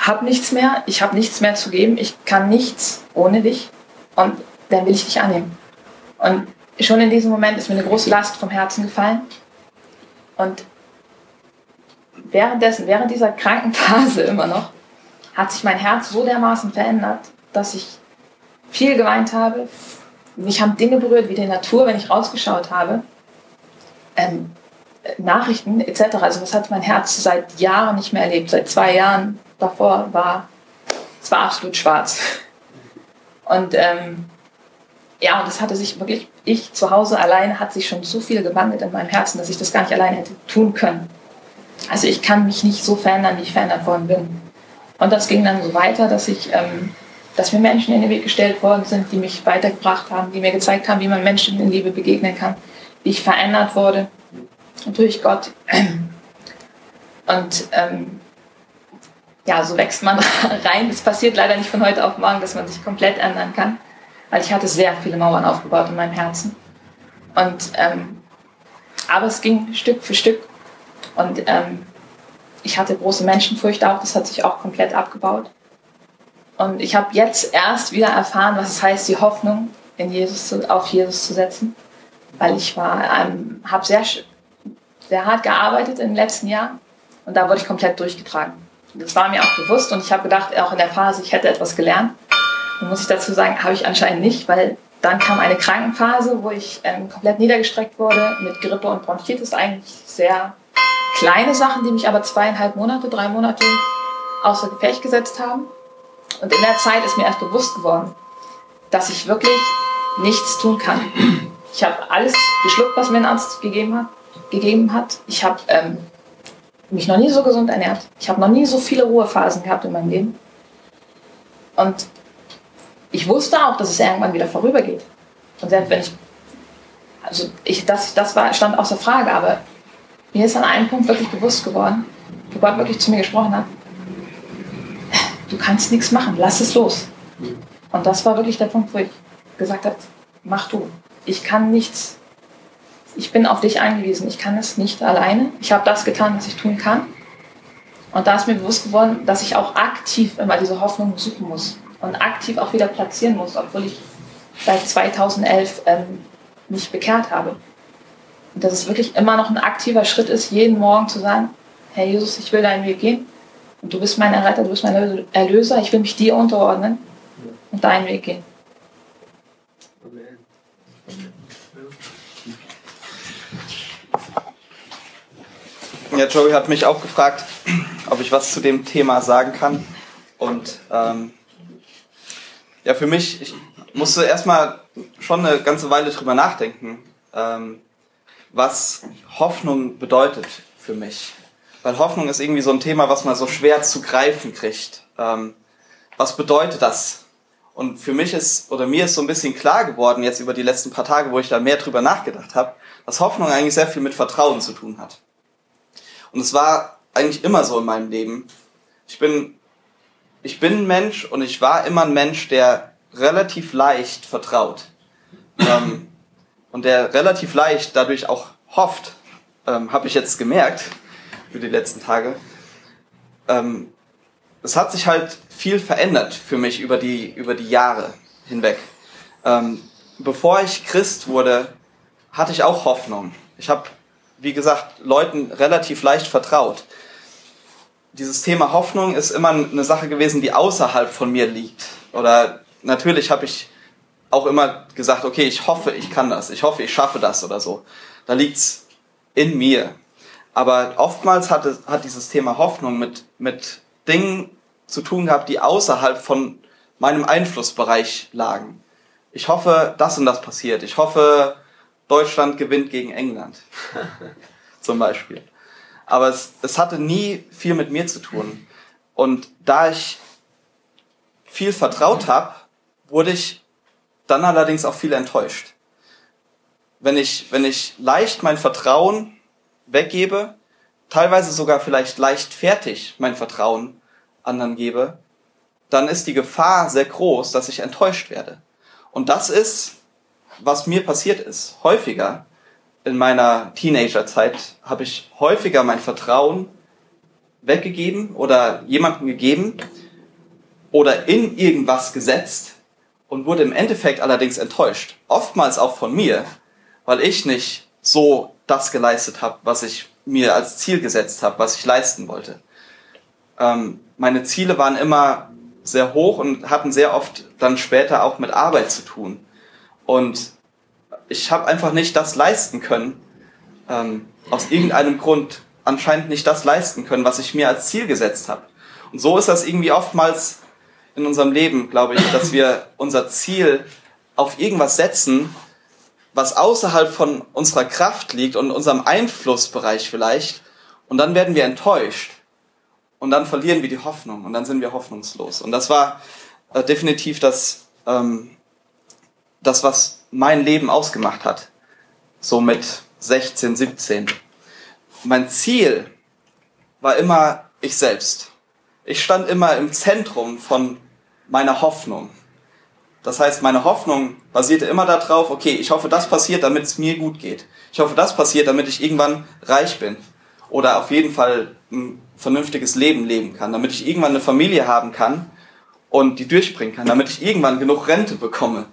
habe nichts mehr, ich habe nichts mehr zu geben, ich kann nichts ohne dich und dann will ich dich annehmen. Und schon in diesem Moment ist mir eine große Last vom Herzen gefallen und währenddessen, während dieser Krankenphase immer noch, hat sich mein Herz so dermaßen verändert, dass ich viel geweint habe. Mich haben Dinge berührt, wie die Natur, wenn ich rausgeschaut habe. Ähm, Nachrichten etc. Also das hat mein Herz seit Jahren nicht mehr erlebt. Seit zwei Jahren davor war es war absolut schwarz. Und ähm, ja, und das hatte sich wirklich, ich zu Hause alleine hat sich schon so viel gewandelt in meinem Herzen, dass ich das gar nicht alleine hätte tun können. Also ich kann mich nicht so verändern, wie ich verändert worden bin. Und das ging dann so weiter, dass ich, ähm, dass mir Menschen in den Weg gestellt worden sind, die mich weitergebracht haben, die mir gezeigt haben, wie man Menschen in Liebe begegnen kann, wie ich verändert wurde durch Gott. Und ähm, ja, so wächst man rein. Es passiert leider nicht von heute auf morgen, dass man sich komplett ändern kann, weil ich hatte sehr viele Mauern aufgebaut in meinem Herzen. Und ähm, aber es ging Stück für Stück und ähm, ich hatte große Menschenfurcht auch, das hat sich auch komplett abgebaut. Und ich habe jetzt erst wieder erfahren, was es heißt, die Hoffnung in Jesus zu, auf Jesus zu setzen, weil ich war, ähm, habe sehr, sehr hart gearbeitet im letzten Jahr und da wurde ich komplett durchgetragen. Das war mir auch bewusst und ich habe gedacht, auch in der Phase, ich hätte etwas gelernt. Und muss ich dazu sagen, habe ich anscheinend nicht, weil dann kam eine Krankenphase, wo ich ähm, komplett niedergestreckt wurde mit Grippe und Bronchitis, eigentlich sehr kleine Sachen, die mich aber zweieinhalb Monate, drei Monate außer Gefecht gesetzt haben. Und in der Zeit ist mir erst bewusst geworden, dass ich wirklich nichts tun kann. Ich habe alles geschluckt, was mir ein Arzt gegeben hat. Gegeben hat. Ich habe ähm, mich noch nie so gesund ernährt. Ich habe noch nie so viele Ruhephasen gehabt in meinem Leben. Und ich wusste auch, dass es irgendwann wieder vorübergeht. Und selbst wenn ich, also ich, das, das war, stand außer Frage, aber mir ist an einem Punkt wirklich bewusst geworden, wo Gott wirklich zu mir gesprochen hat, du kannst nichts machen, lass es los. Und das war wirklich der Punkt, wo ich gesagt habe, mach du. Ich kann nichts. Ich bin auf dich angewiesen. Ich kann es nicht alleine. Ich habe das getan, was ich tun kann. Und da ist mir bewusst geworden, dass ich auch aktiv immer diese Hoffnung suchen muss und aktiv auch wieder platzieren muss, obwohl ich seit 2011 ähm, mich bekehrt habe. Und dass es wirklich immer noch ein aktiver Schritt ist, jeden Morgen zu sagen, Herr Jesus, ich will deinen Weg gehen. Und du bist mein Erretter, du bist mein Erlöser. Ich will mich dir unterordnen und deinen Weg gehen.
Ja, Joey hat mich auch gefragt, ob ich was zu dem Thema sagen kann. Und ähm, ja, für mich, ich musste erstmal schon eine ganze Weile drüber nachdenken, ähm, was Hoffnung bedeutet für mich. Weil Hoffnung ist irgendwie so ein Thema, was man so schwer zu greifen kriegt. Ähm, was bedeutet das? Und für mich ist, oder mir ist so ein bisschen klar geworden, jetzt über die letzten paar Tage, wo ich da mehr drüber nachgedacht habe, dass Hoffnung eigentlich sehr viel mit Vertrauen zu tun hat. Und es war eigentlich immer so in meinem Leben. Ich bin, ich bin ein Mensch und ich war immer ein Mensch, der relativ leicht vertraut. Ähm, und der relativ leicht dadurch auch hofft, ähm, habe ich jetzt gemerkt für die letzten Tage. Ähm, es hat sich halt viel verändert für mich über die, über die Jahre hinweg. Ähm, bevor ich Christ wurde, hatte ich auch Hoffnung. Ich habe wie gesagt, Leuten relativ leicht vertraut. Dieses Thema Hoffnung ist immer eine Sache gewesen, die außerhalb von mir liegt. Oder natürlich habe ich auch immer gesagt, okay, ich hoffe, ich kann das, ich hoffe, ich schaffe das oder so. Da liegt's in mir. Aber oftmals hat, es, hat dieses Thema Hoffnung mit, mit Dingen zu tun gehabt, die außerhalb von meinem Einflussbereich lagen. Ich hoffe, das und das passiert. Ich hoffe, Deutschland gewinnt gegen England. Zum Beispiel. Aber es, es hatte nie viel mit mir zu tun. Und da ich viel vertraut habe, wurde ich dann allerdings auch viel enttäuscht. Wenn ich, wenn ich leicht mein Vertrauen weggebe, teilweise sogar vielleicht leichtfertig mein Vertrauen anderen gebe, dann ist die Gefahr sehr groß, dass ich enttäuscht werde. Und das ist was mir passiert ist, häufiger in meiner Teenagerzeit, habe ich häufiger mein Vertrauen weggegeben oder jemandem gegeben oder in irgendwas gesetzt und wurde im Endeffekt allerdings enttäuscht. Oftmals auch von mir, weil ich nicht so das geleistet habe, was ich mir als Ziel gesetzt habe, was ich leisten wollte. Ähm, meine Ziele waren immer sehr hoch und hatten sehr oft dann später auch mit Arbeit zu tun. Und ich habe einfach nicht das leisten können, ähm, aus irgendeinem Grund anscheinend nicht das leisten können, was ich mir als Ziel gesetzt habe. Und so ist das irgendwie oftmals in unserem Leben, glaube ich, dass wir unser Ziel auf irgendwas setzen, was außerhalb von unserer Kraft liegt und unserem Einflussbereich vielleicht. Und dann werden wir enttäuscht. Und dann verlieren wir die Hoffnung. Und dann sind wir hoffnungslos. Und das war äh, definitiv das, ähm, das, was mein Leben ausgemacht hat. So mit 16, 17. Mein Ziel war immer ich selbst. Ich stand immer im Zentrum von meiner Hoffnung. Das heißt, meine Hoffnung basierte immer darauf, okay, ich hoffe, das passiert, damit es mir gut geht. Ich hoffe, das passiert, damit ich irgendwann reich bin. Oder auf jeden Fall ein vernünftiges Leben leben kann, damit ich irgendwann eine Familie haben kann und die durchbringen kann, damit ich irgendwann genug Rente bekomme,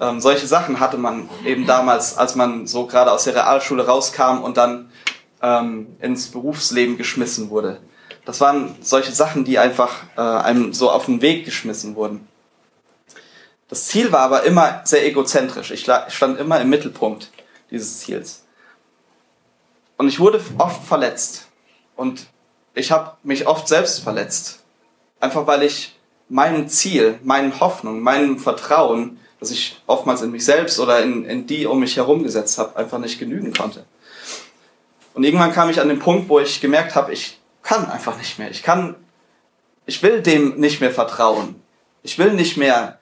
ähm, solche Sachen hatte man eben damals, als man so gerade aus der Realschule rauskam und dann ähm, ins Berufsleben geschmissen wurde. Das waren solche Sachen, die einfach äh, einem so auf den Weg geschmissen wurden. Das Ziel war aber immer sehr egozentrisch. Ich stand immer im Mittelpunkt dieses Ziels. Und ich wurde oft verletzt. Und ich habe mich oft selbst verletzt. Einfach weil ich meinem Ziel, meinen Hoffnung, meinem Vertrauen, das ich oftmals in mich selbst oder in, in die um mich herum gesetzt habe, einfach nicht genügen konnte. Und irgendwann kam ich an den Punkt, wo ich gemerkt habe, ich kann einfach nicht mehr. Ich kann, ich will dem nicht mehr vertrauen. Ich will nicht mehr,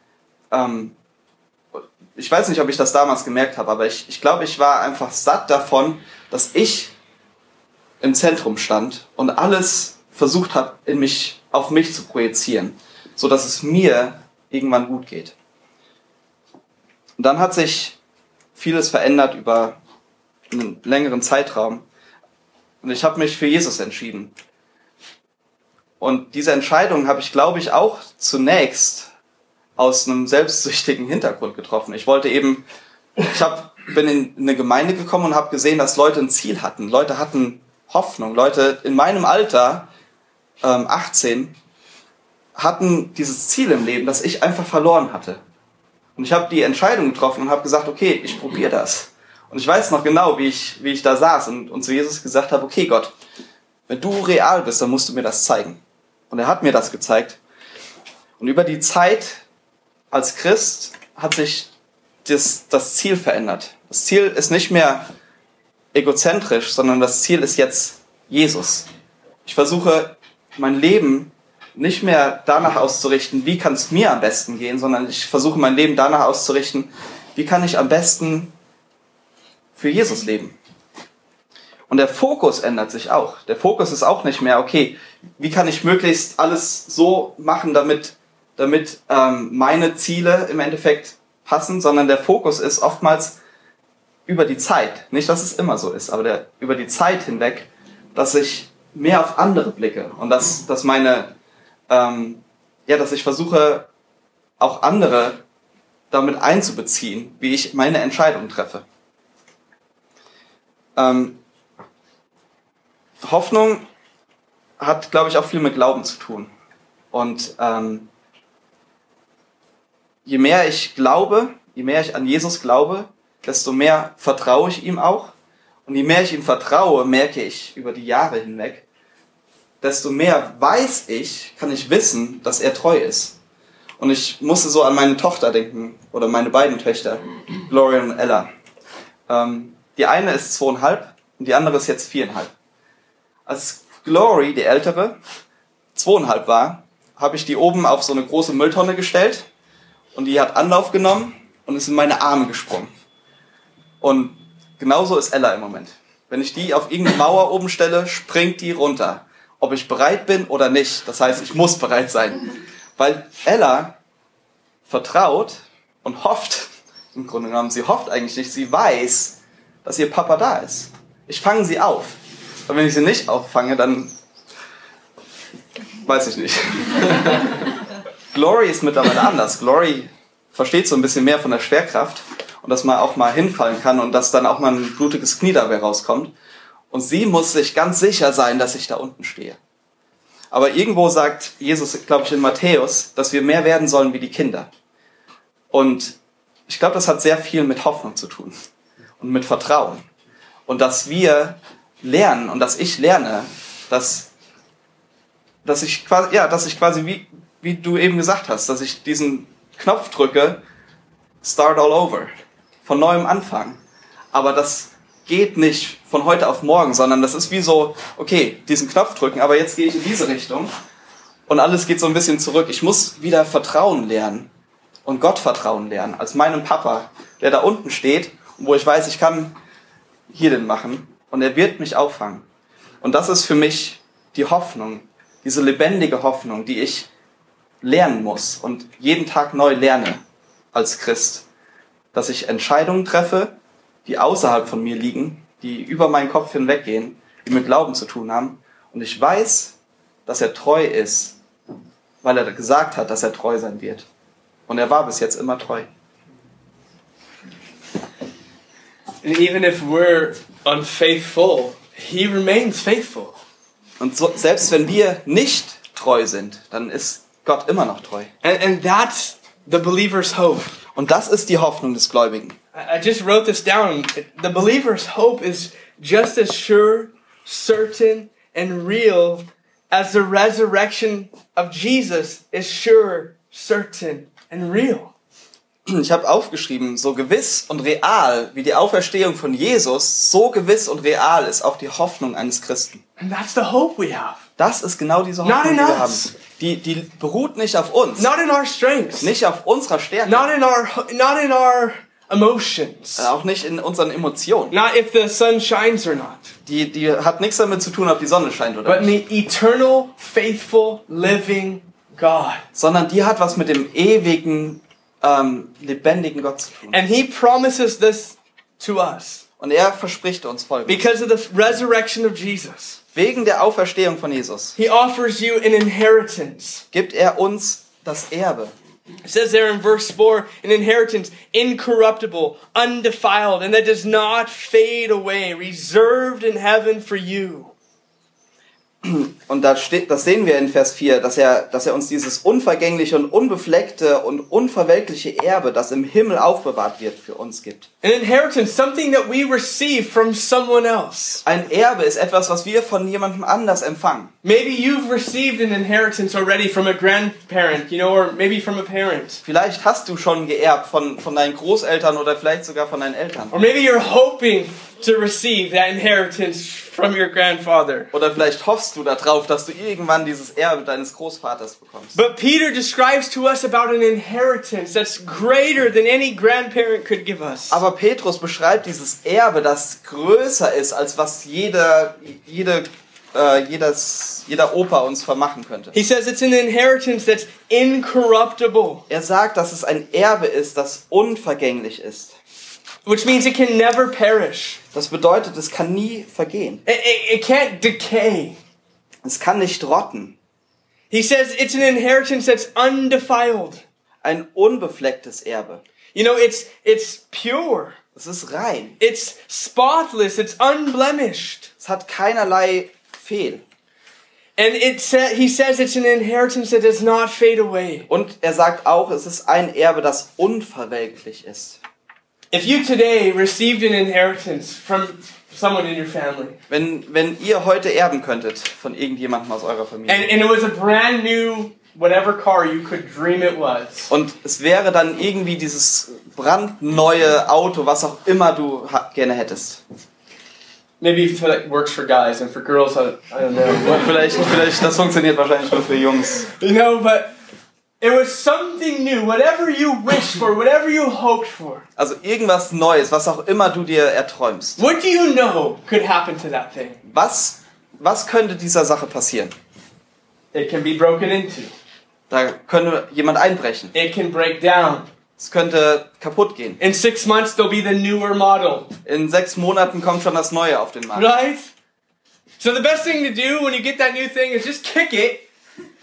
ähm, ich weiß nicht, ob ich das damals gemerkt habe, aber ich, ich glaube, ich war einfach satt davon, dass ich im Zentrum stand und alles versucht habe, in mich, auf mich zu projizieren, so dass es mir irgendwann gut geht. Und dann hat sich vieles verändert über einen längeren Zeitraum. Und ich habe mich für Jesus entschieden. Und diese Entscheidung habe ich, glaube ich, auch zunächst aus einem selbstsüchtigen Hintergrund getroffen. Ich wollte eben, ich hab, bin in eine Gemeinde gekommen und habe gesehen, dass Leute ein Ziel hatten. Leute hatten Hoffnung. Leute in meinem Alter, ähm, 18, hatten dieses Ziel im Leben, das ich einfach verloren hatte. Und ich habe die Entscheidung getroffen und habe gesagt, okay, ich probiere das. Und ich weiß noch genau, wie ich, wie ich da saß und, und zu Jesus gesagt habe, okay Gott, wenn du real bist, dann musst du mir das zeigen. Und er hat mir das gezeigt. Und über die Zeit als Christ hat sich das, das Ziel verändert. Das Ziel ist nicht mehr egozentrisch, sondern das Ziel ist jetzt Jesus. Ich versuche mein Leben nicht mehr danach auszurichten, wie kann es mir am besten gehen, sondern ich versuche mein Leben danach auszurichten, wie kann ich am besten für Jesus leben. Und der Fokus ändert sich auch. Der Fokus ist auch nicht mehr, okay, wie kann ich möglichst alles so machen, damit, damit ähm, meine Ziele im Endeffekt passen, sondern der Fokus ist oftmals über die Zeit. Nicht, dass es immer so ist, aber der, über die Zeit hinweg, dass ich mehr auf andere blicke und dass, dass meine, ähm, ja, dass ich versuche, auch andere damit einzubeziehen, wie ich meine Entscheidungen treffe. Ähm, Hoffnung hat, glaube ich, auch viel mit Glauben zu tun. Und ähm, je mehr ich glaube, je mehr ich an Jesus glaube, desto mehr vertraue ich ihm auch. Und je mehr ich ihm vertraue, merke ich über die Jahre hinweg, desto mehr weiß ich, kann ich wissen, dass er treu ist. Und ich musste so an meine Tochter denken, oder meine beiden Töchter, Gloria und Ella. Ähm, die eine ist zweieinhalb und die andere ist jetzt viereinhalb. Als Glory, die ältere, zweieinhalb war, habe ich die oben auf so eine große Mülltonne gestellt und die hat Anlauf genommen und ist in meine Arme gesprungen. Und genauso ist Ella im Moment. Wenn ich die auf irgendeine Mauer oben stelle, springt die runter. Ob ich bereit bin oder nicht. Das heißt, ich muss bereit sein. Weil Ella vertraut und hofft, im Grunde genommen, sie hofft eigentlich nicht, sie weiß, dass ihr Papa da ist. Ich fange sie auf. Und wenn ich sie nicht auffange, dann weiß ich nicht. Glory ist mittlerweile anders. Glory versteht so ein bisschen mehr von der Schwerkraft und dass man auch mal hinfallen kann und dass dann auch mal ein blutiges Knie dabei rauskommt. Und sie muss sich ganz sicher sein, dass ich da unten stehe. Aber irgendwo sagt Jesus, glaube ich, in Matthäus, dass wir mehr werden sollen wie die Kinder. Und ich glaube, das hat sehr viel mit Hoffnung zu tun und mit Vertrauen. Und dass wir lernen und dass ich lerne, dass, dass ich quasi, ja, dass ich quasi, wie, wie du eben gesagt hast, dass ich diesen Knopf drücke, start all over, von neuem Anfang. Aber das geht nicht von heute auf morgen, sondern das ist wie so, okay, diesen Knopf drücken, aber jetzt gehe ich in diese Richtung und alles geht so ein bisschen zurück. Ich muss wieder Vertrauen lernen und Gott Vertrauen lernen, als meinem Papa, der da unten steht, wo ich weiß, ich kann hier den machen und er wird mich auffangen. Und das ist für mich die Hoffnung, diese lebendige Hoffnung, die ich lernen muss und jeden Tag neu lerne als Christ. Dass ich Entscheidungen treffe, die außerhalb von mir liegen, die über meinen Kopf hinweggehen, die mit Glauben zu tun haben. Und ich weiß, dass er treu ist, weil er gesagt hat, dass er treu sein wird. Und er war bis jetzt immer treu.
And even if we're unfaithful, he remains faithful.
Und so, selbst wenn wir nicht treu sind, dann ist Gott immer noch treu.
And, and that's the believer's hope.
Und das ist die Hoffnung des Gläubigen.
I just wrote this down. The believer's hope is just as sure, certain, and real as the resurrection of Jesus is sure, certain, and real.
Ich habe aufgeschrieben, so gewiss und real wie die Auferstehung von Jesus, so gewiss und real ist auch die Hoffnung eines Christen.
And that's the hope we have.
Das ist genau diese Hoffnung, die wir haben. Die, die beruht nicht auf uns,
Not in our strengths.
nicht auf unserer Stärke,
Not in our not in our emotions.
auch nicht in unseren Emotionen.
Not if the sun shines or not.
Die, die hat nichts damit zu tun, ob die Sonne scheint oder
But
nicht,
the eternal, faithful, living God.
sondern die hat was mit dem ewigen, ähm, lebendigen Gott zu tun.
And he promises this to us
Und er verspricht uns folgendes.
because of the resurrection of Jesus.
Wegen der Auferstehung von Jesus
He offers you an inheritance.
gibt er uns das Erbe.
It says there in verse 4 an inheritance incorruptible, undefiled, and that does not fade away, reserved in heaven for you.
Und da steht, das sehen wir in Vers 4, dass er, dass er uns dieses unvergängliche und unbefleckte und unverwelkliche Erbe, das im Himmel aufbewahrt wird, für uns gibt.
An inheritance, something that we receive from someone else.
Ein Erbe ist etwas, was wir von jemandem anders empfangen.
Maybe you've received an inheritance already from a grandparent, you know, or maybe from a parent.
Vielleicht hast du schon geerbt von, von deinen Großeltern oder vielleicht sogar von deinen Eltern.
Or maybe you're hoping to receive that inheritance from your grandfather.
Oder vielleicht hoffst du darauf, dass du irgendwann dieses Erbe deines Großvaters bekommst.
But Peter describes to us about an inheritance that's greater than any grandparent could give us.
Aber Petrus beschreibt dieses Erbe, das größer ist, als was jeder, jede, äh, jedes, jeder Opa uns vermachen könnte.
He says it's an inheritance that's incorruptible,
Er sagt, dass es ein Erbe ist, das unvergänglich ist.
Which means it can never perish.
Das bedeutet, es kann nie vergehen.
It, it, it can't decay.
Es kann nicht rotten.
He says it's an inheritance that's undefiled.
Ein unbeflecktes Erbe.
You know, it's it's pure.
Es ist rein.
It's spotless. It's unblemished.
Es hat keinerlei Fehl.
And it sa- he says it's an inheritance that does not fade away.
Und er sagt auch, es ist ein Erbe, das unverwelklich ist.
If you today received an inheritance from someone in your family,
Wenn, wenn ihr heute erben könntet von irgendjemandem aus eurer
and,
Familie
and it was a brand new whatever car you could dream it was,
und es wäre dann irgendwie dieses brandneue Auto, was auch immer du gerne hättest.
maybe like works for guys and for girls, I, I don't know.
Vielleicht, vielleicht, das funktioniert wahrscheinlich nur für Jungs.
you know, but it was something new. Whatever you wished for, whatever you hoped for.
Also irgendwas Neues, was auch immer du dir erträumst.
What do you know could happen to that thing?
Was, was könnte dieser Sache passieren?
It can be broken into.
Da könnte jemand einbrechen.
It can break down.
Es könnte kaputt gehen.
In six months, there'll be the newer model.
In sechs Monaten kommt schon das Neue auf den Markt.
Right? So the best thing to do when you get that new thing is just kick it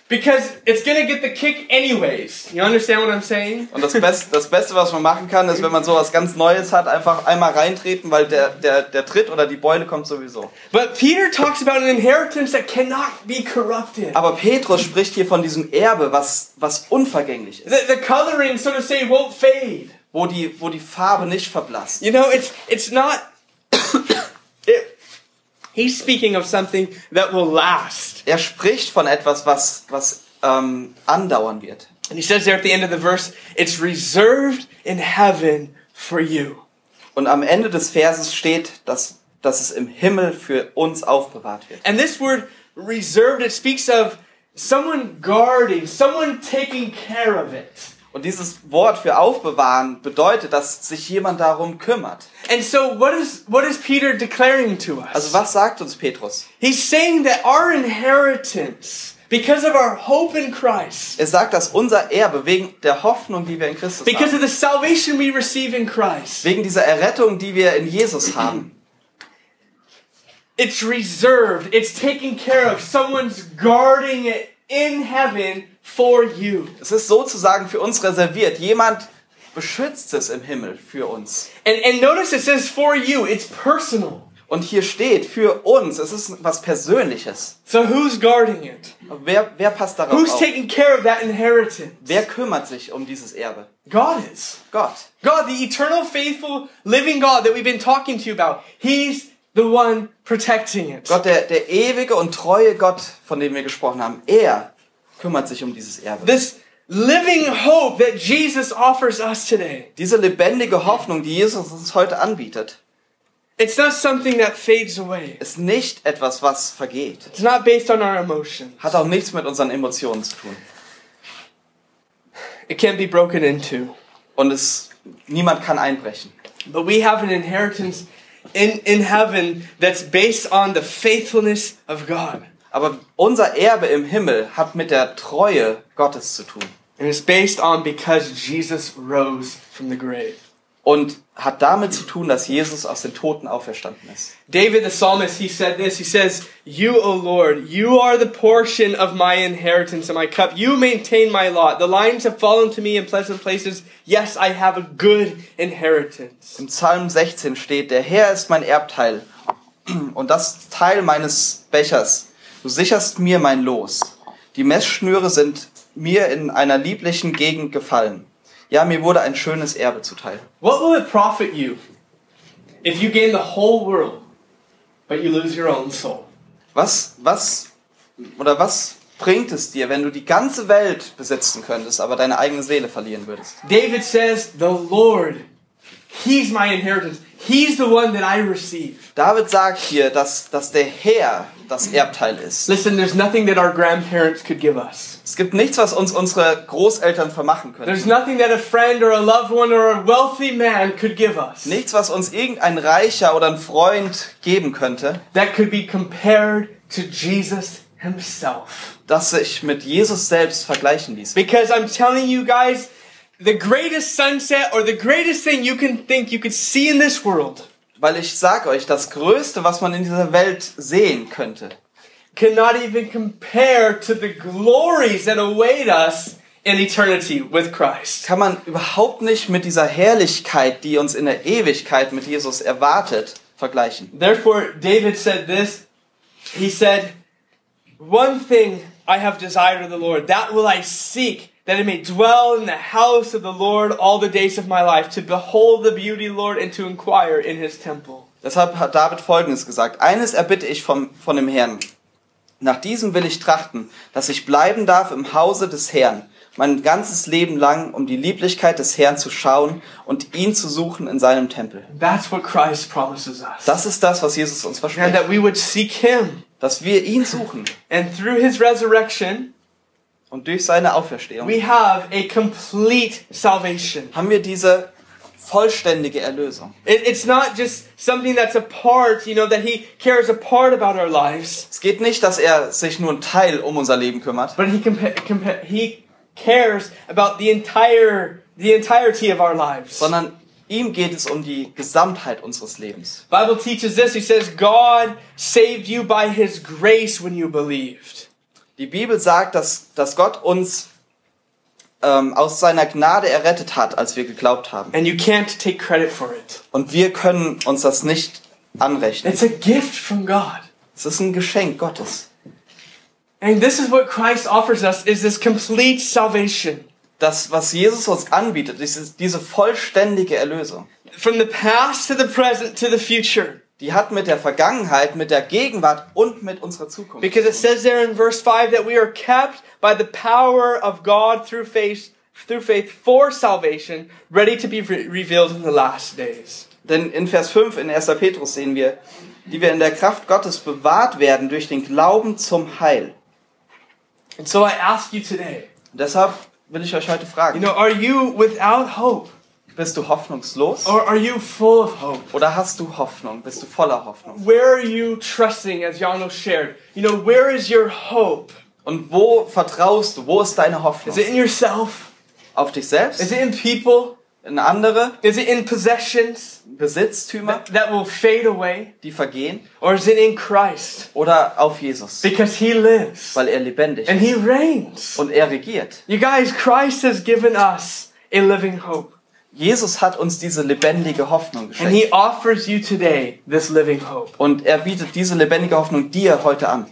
because it's gonna get the kick anyways. You understand what I'm saying?
Und das, Best, das Beste, was man machen kann, ist, wenn man sowas ganz Neues hat, einfach einmal reintreten, weil der, der, der Tritt oder die Beule kommt sowieso.
But Peter talks about an inheritance that cannot be corrupted.
Aber Petrus spricht hier von diesem Erbe, was, was unvergänglich ist,
The, the coloring, so to say, won't fade.
wo die, wo die Farbe nicht verblasst.
You know, it's it's not. He's speaking of something that will last.
Er spricht von etwas, was, was ähm, andauern wird.
And he says there at the end of the verse, it's reserved in heaven for you.
Und am Ende des Verses steht, dass, dass es im Himmel für uns aufbewahrt wird.
And this word reserved, it speaks of someone guarding, someone taking care of it.
Und dieses Wort für aufbewahren bedeutet, dass sich jemand darum kümmert.
And so what is what is Peter declaring to us?
Also was sagt uns Petrus?
He's saying that our inheritance, because of our hope in Christ,
Er sagt, dass unser Erbe wegen der Hoffnung, die wir in Christus
because
haben,
of the salvation we receive in Christ,
wegen dieser Errettung, die wir in Jesus haben,
it's reserved, it's taken care of. Someone's guarding it in heaven for you.
es ist sozusagen für uns reserviert. Jemand beschützt es im Himmel für uns.
And and notice it says for you, it's personal.
Und hier steht für uns, es ist was Persönliches.
So who's guarding it?
Wer, wer passt darauf
Who's
auf?
taking care of that inheritance?
Wer kümmert sich um dieses Erbe?
God is.
Gott.
God, the eternal, faithful, living God that we've been talking to you about, He's the one protecting it.
Gott, der, der ewige und treue Gott, von dem wir gesprochen haben, er kümmert sich um dieses Erbe.
This living hope that Jesus offers us today.
Diese lebendige Hoffnung, die Jesus uns heute anbietet,
It's not something that fades away.
ist nicht etwas, was vergeht.
It's not based on our emotions.
Hat auch nichts mit unseren Emotionen zu tun.
It can't be broken into.
Und es, niemand kann einbrechen.
But we have an inheritance in, in heaven that's based on the faithfulness of God.
Aber unser Erbe im Himmel hat mit der Treue Gottes zu tun.
And it's based on because Jesus rose from the grave.
Und hat damit zu tun, dass Jesus aus den Toten auferstanden ist.
David the psalmist, he said this. He says, You, O Lord, you are the portion of my inheritance and my cup. You maintain my lot. The lines have fallen to me in pleasant places. Yes, I have a good inheritance.
Im Psalm 16 steht, der Herr ist mein Erbteil und das Teil meines Bechers. Du sicherst mir mein Los. Die Messschnüre sind mir in einer lieblichen Gegend gefallen. Ja, mir wurde ein schönes Erbe zuteil.
What will it profit you if you gain the whole world, but you lose your own soul?
Was, was, oder was bringt es dir, wenn du die ganze Welt besitzen könntest, aber deine eigene Seele verlieren würdest?
David says, The Lord, He's my inheritance. He's the one that I receive.
David sagt hier, dass, dass der Herr das Erbteil ist.
Listen, there's nothing that our grandparents could give us.
Es gibt nichts, was uns unsere Großeltern vermachen
There's
können.
nothing that a friend or a loved one or a wealthy man could give us
Nichts, was uns irgendein Reicher oder ein Freund geben könnte,
that could be compared to Jesus Himself.
das sich mit Jesus selbst vergleichen ließ.
Because I'm telling you guys, the greatest sunset or the greatest thing you can think you could see in this world
Weil ich sag euch, das Größte, was man in dieser Welt sehen könnte,
cannot even compare to the glories that await us in eternity with Christ.
kann man überhaupt nicht mit dieser Herrlichkeit, die uns in der Ewigkeit mit Jesus erwartet, vergleichen.
Therefore, David said this. He said, One thing I have desired of the Lord, that will I seek, that I may dwell in the house of the Lord all the days of my life, to behold the beauty, Lord, and to inquire in his temple.
Deshalb hat David Folgendes gesagt. Eines erbitte ich vom, von dem Herrn. Nach diesem will ich trachten, dass ich bleiben darf im Hause des Herrn, mein ganzes Leben lang, um die Lieblichkeit des Herrn zu schauen und ihn zu suchen in seinem Tempel.
That's what Christ promises us.
Das ist das, was Jesus uns
and
verspricht.
that we would seek him.
Dass wir ihn suchen.
And through his resurrection,
Und durch seine Auferstehung
we have a complete salvation.
haben wir diese vollständige Erlösung.
It, it's not just something that's a part, you know, that he cares a part about our lives.
Es geht nicht, dass er sich nur einen Teil um unser Leben kümmert,
but he he cares about the entire the entirety of our lives.
sondern ihm geht es um die Gesamtheit unseres Lebens.
Bible teaches this. He says God saved you by his grace when you believed.
Die Bibel sagt, dass, dass Gott uns ähm, aus seiner Gnade errettet hat, als wir geglaubt haben.
And you can't take credit for it.
Und wir können uns das nicht anrechnen.
It's a gift from God.
Es ist ein Geschenk Gottes.
And this is what Christ offers us is this complete salvation.
Das, was Jesus uns anbietet, ist diese vollständige Erlösung.
From the past to the present to the future.
Die hat mit der Vergangenheit, mit der Gegenwart und mit unserer Zukunft.
Because it says there in verse 5 that we are kept by the power of God through faith, through faith for salvation, ready to be re- revealed in the last days.
Denn in Vers 5 in 1. Petrus sehen wir, die wir in der Kraft Gottes bewahrt werden durch den Glauben zum Heil.
And so I ask you today,
deshalb will ich euch heute
you
fragen,
know, are you without hope?
Bist du hoffnungslos
Or are you full of hope?
oder hast du Hoffnung? Bist du voller Hoffnung?
Where are you trusting, as Jano shared? You know, where is your hope?
Und wo vertraust du? Wo ist deine Hoffnung?
Is it in yourself?
Auf dich
Is
selbst?
it in people?
In andere?
Is it in possessions
Besitztümer,
that, that will fade away?
die vergehen?
Or is it in Christ?
Oder auf Jesus?
Because he lives
Weil er lebendig
and
ist
he reigns.
und er regiert.
You guys, Christ has given us a living hope.
Jesus hat uns diese lebendige Hoffnung
And he
geschenkt.
offers you today this living hope.
Und er bietet diese lebendige Hoffnung dir heute an.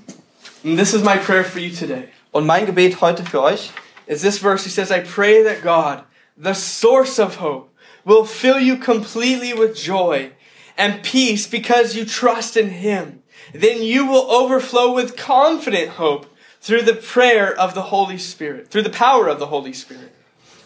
And this is my prayer for you today.
Und mein Gebet heute für euch
Is this verse? He says, I pray that God, the source of hope, will fill you completely with joy and peace because you trust in Him. Then you will overflow with confident hope through the prayer of the Holy Spirit, through the power of the Holy Spirit.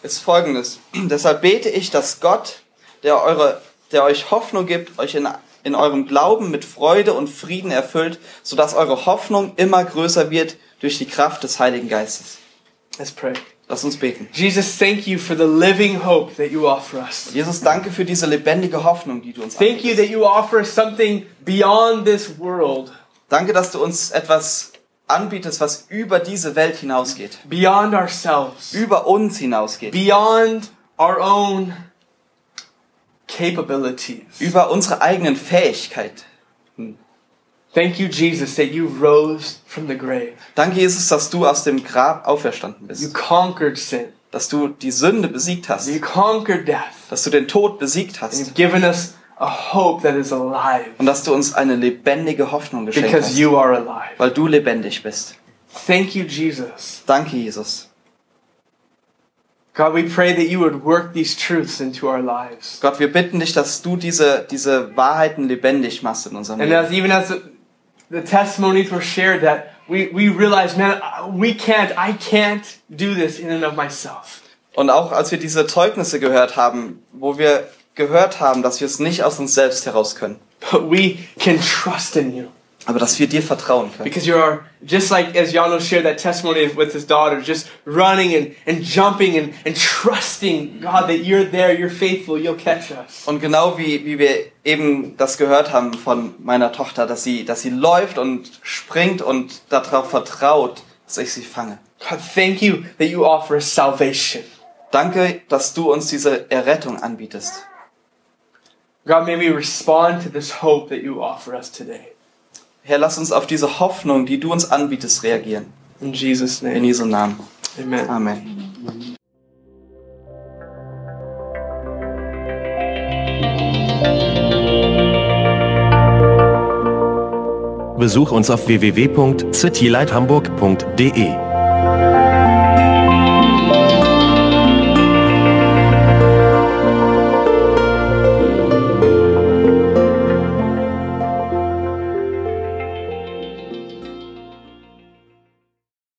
Ist folgendes. Deshalb bete ich, dass Gott, der, eure, der euch Hoffnung gibt, euch in, in eurem Glauben mit Freude und Frieden erfüllt, sodass eure Hoffnung immer größer wird durch die Kraft des Heiligen Geistes.
Let's pray.
Lass uns beten.
Jesus, thank you for the living hope that you offer us.
Jesus, danke für diese lebendige Hoffnung, die du uns
Thank you
anbietest.
that you offer something beyond this world,
Danke, dass du uns etwas anbietest, was über diese Welt hinausgeht,
beyond ourselves,
über uns hinausgeht,
beyond our own capabilities.
über unsere eigenen Fähigkeiten.
Thank you, Jesus, that you rose from the grave.
Danke, Jesus, dass du aus dem Grab auferstanden
You
bist,
conquered sin.
dass du die Sünde besiegt hast,
You conquered death.
dass du den Tod besiegt
And you've
hast
given us a hope that is alive
und dass du uns eine lebendige Hoffnung geschenkt
because
hast,
you are alive.
weil du lebendig bist.
Thank you, Jesus.
Danke, Jesus.
God, we pray that you would work these truths into our lives.
Gott, wir bitten dich, dass du diese, diese Wahrheiten lebendig machst in unserem
And
Leben.
as even as the testimonies were shared, that we, we realize, man, we can't, I can't do this in and of myself.
Und auch als wir diese Zeugnisse gehört haben, wo wir gehört haben, dass wir es nicht aus uns selbst heraus können,
But we can trust in you.
aber dass wir dir vertrauen können.
Because you are, just like as Jano shared that testimony with his daughter, just running and, and jumping and, and trusting, God, that you're there, you're faithful, you'll catch us.
Und genau wie, wie wir eben das gehört haben von meiner Tochter, dass sie, dass sie läuft und springt und darauf vertraut, dass ich sie fange.
God, thank you that you offer us salvation.
Danke, dass du uns diese Errettung anbietest.
God, may we respond to this hope that you offer us today.
Herr, lass uns auf diese Hoffnung, die du uns anbietest, reagieren.
In Jesus'
In
name.
Jesu Namen.
Amen.
Amen.
Besuch uns auf www.citylighthamburg.de.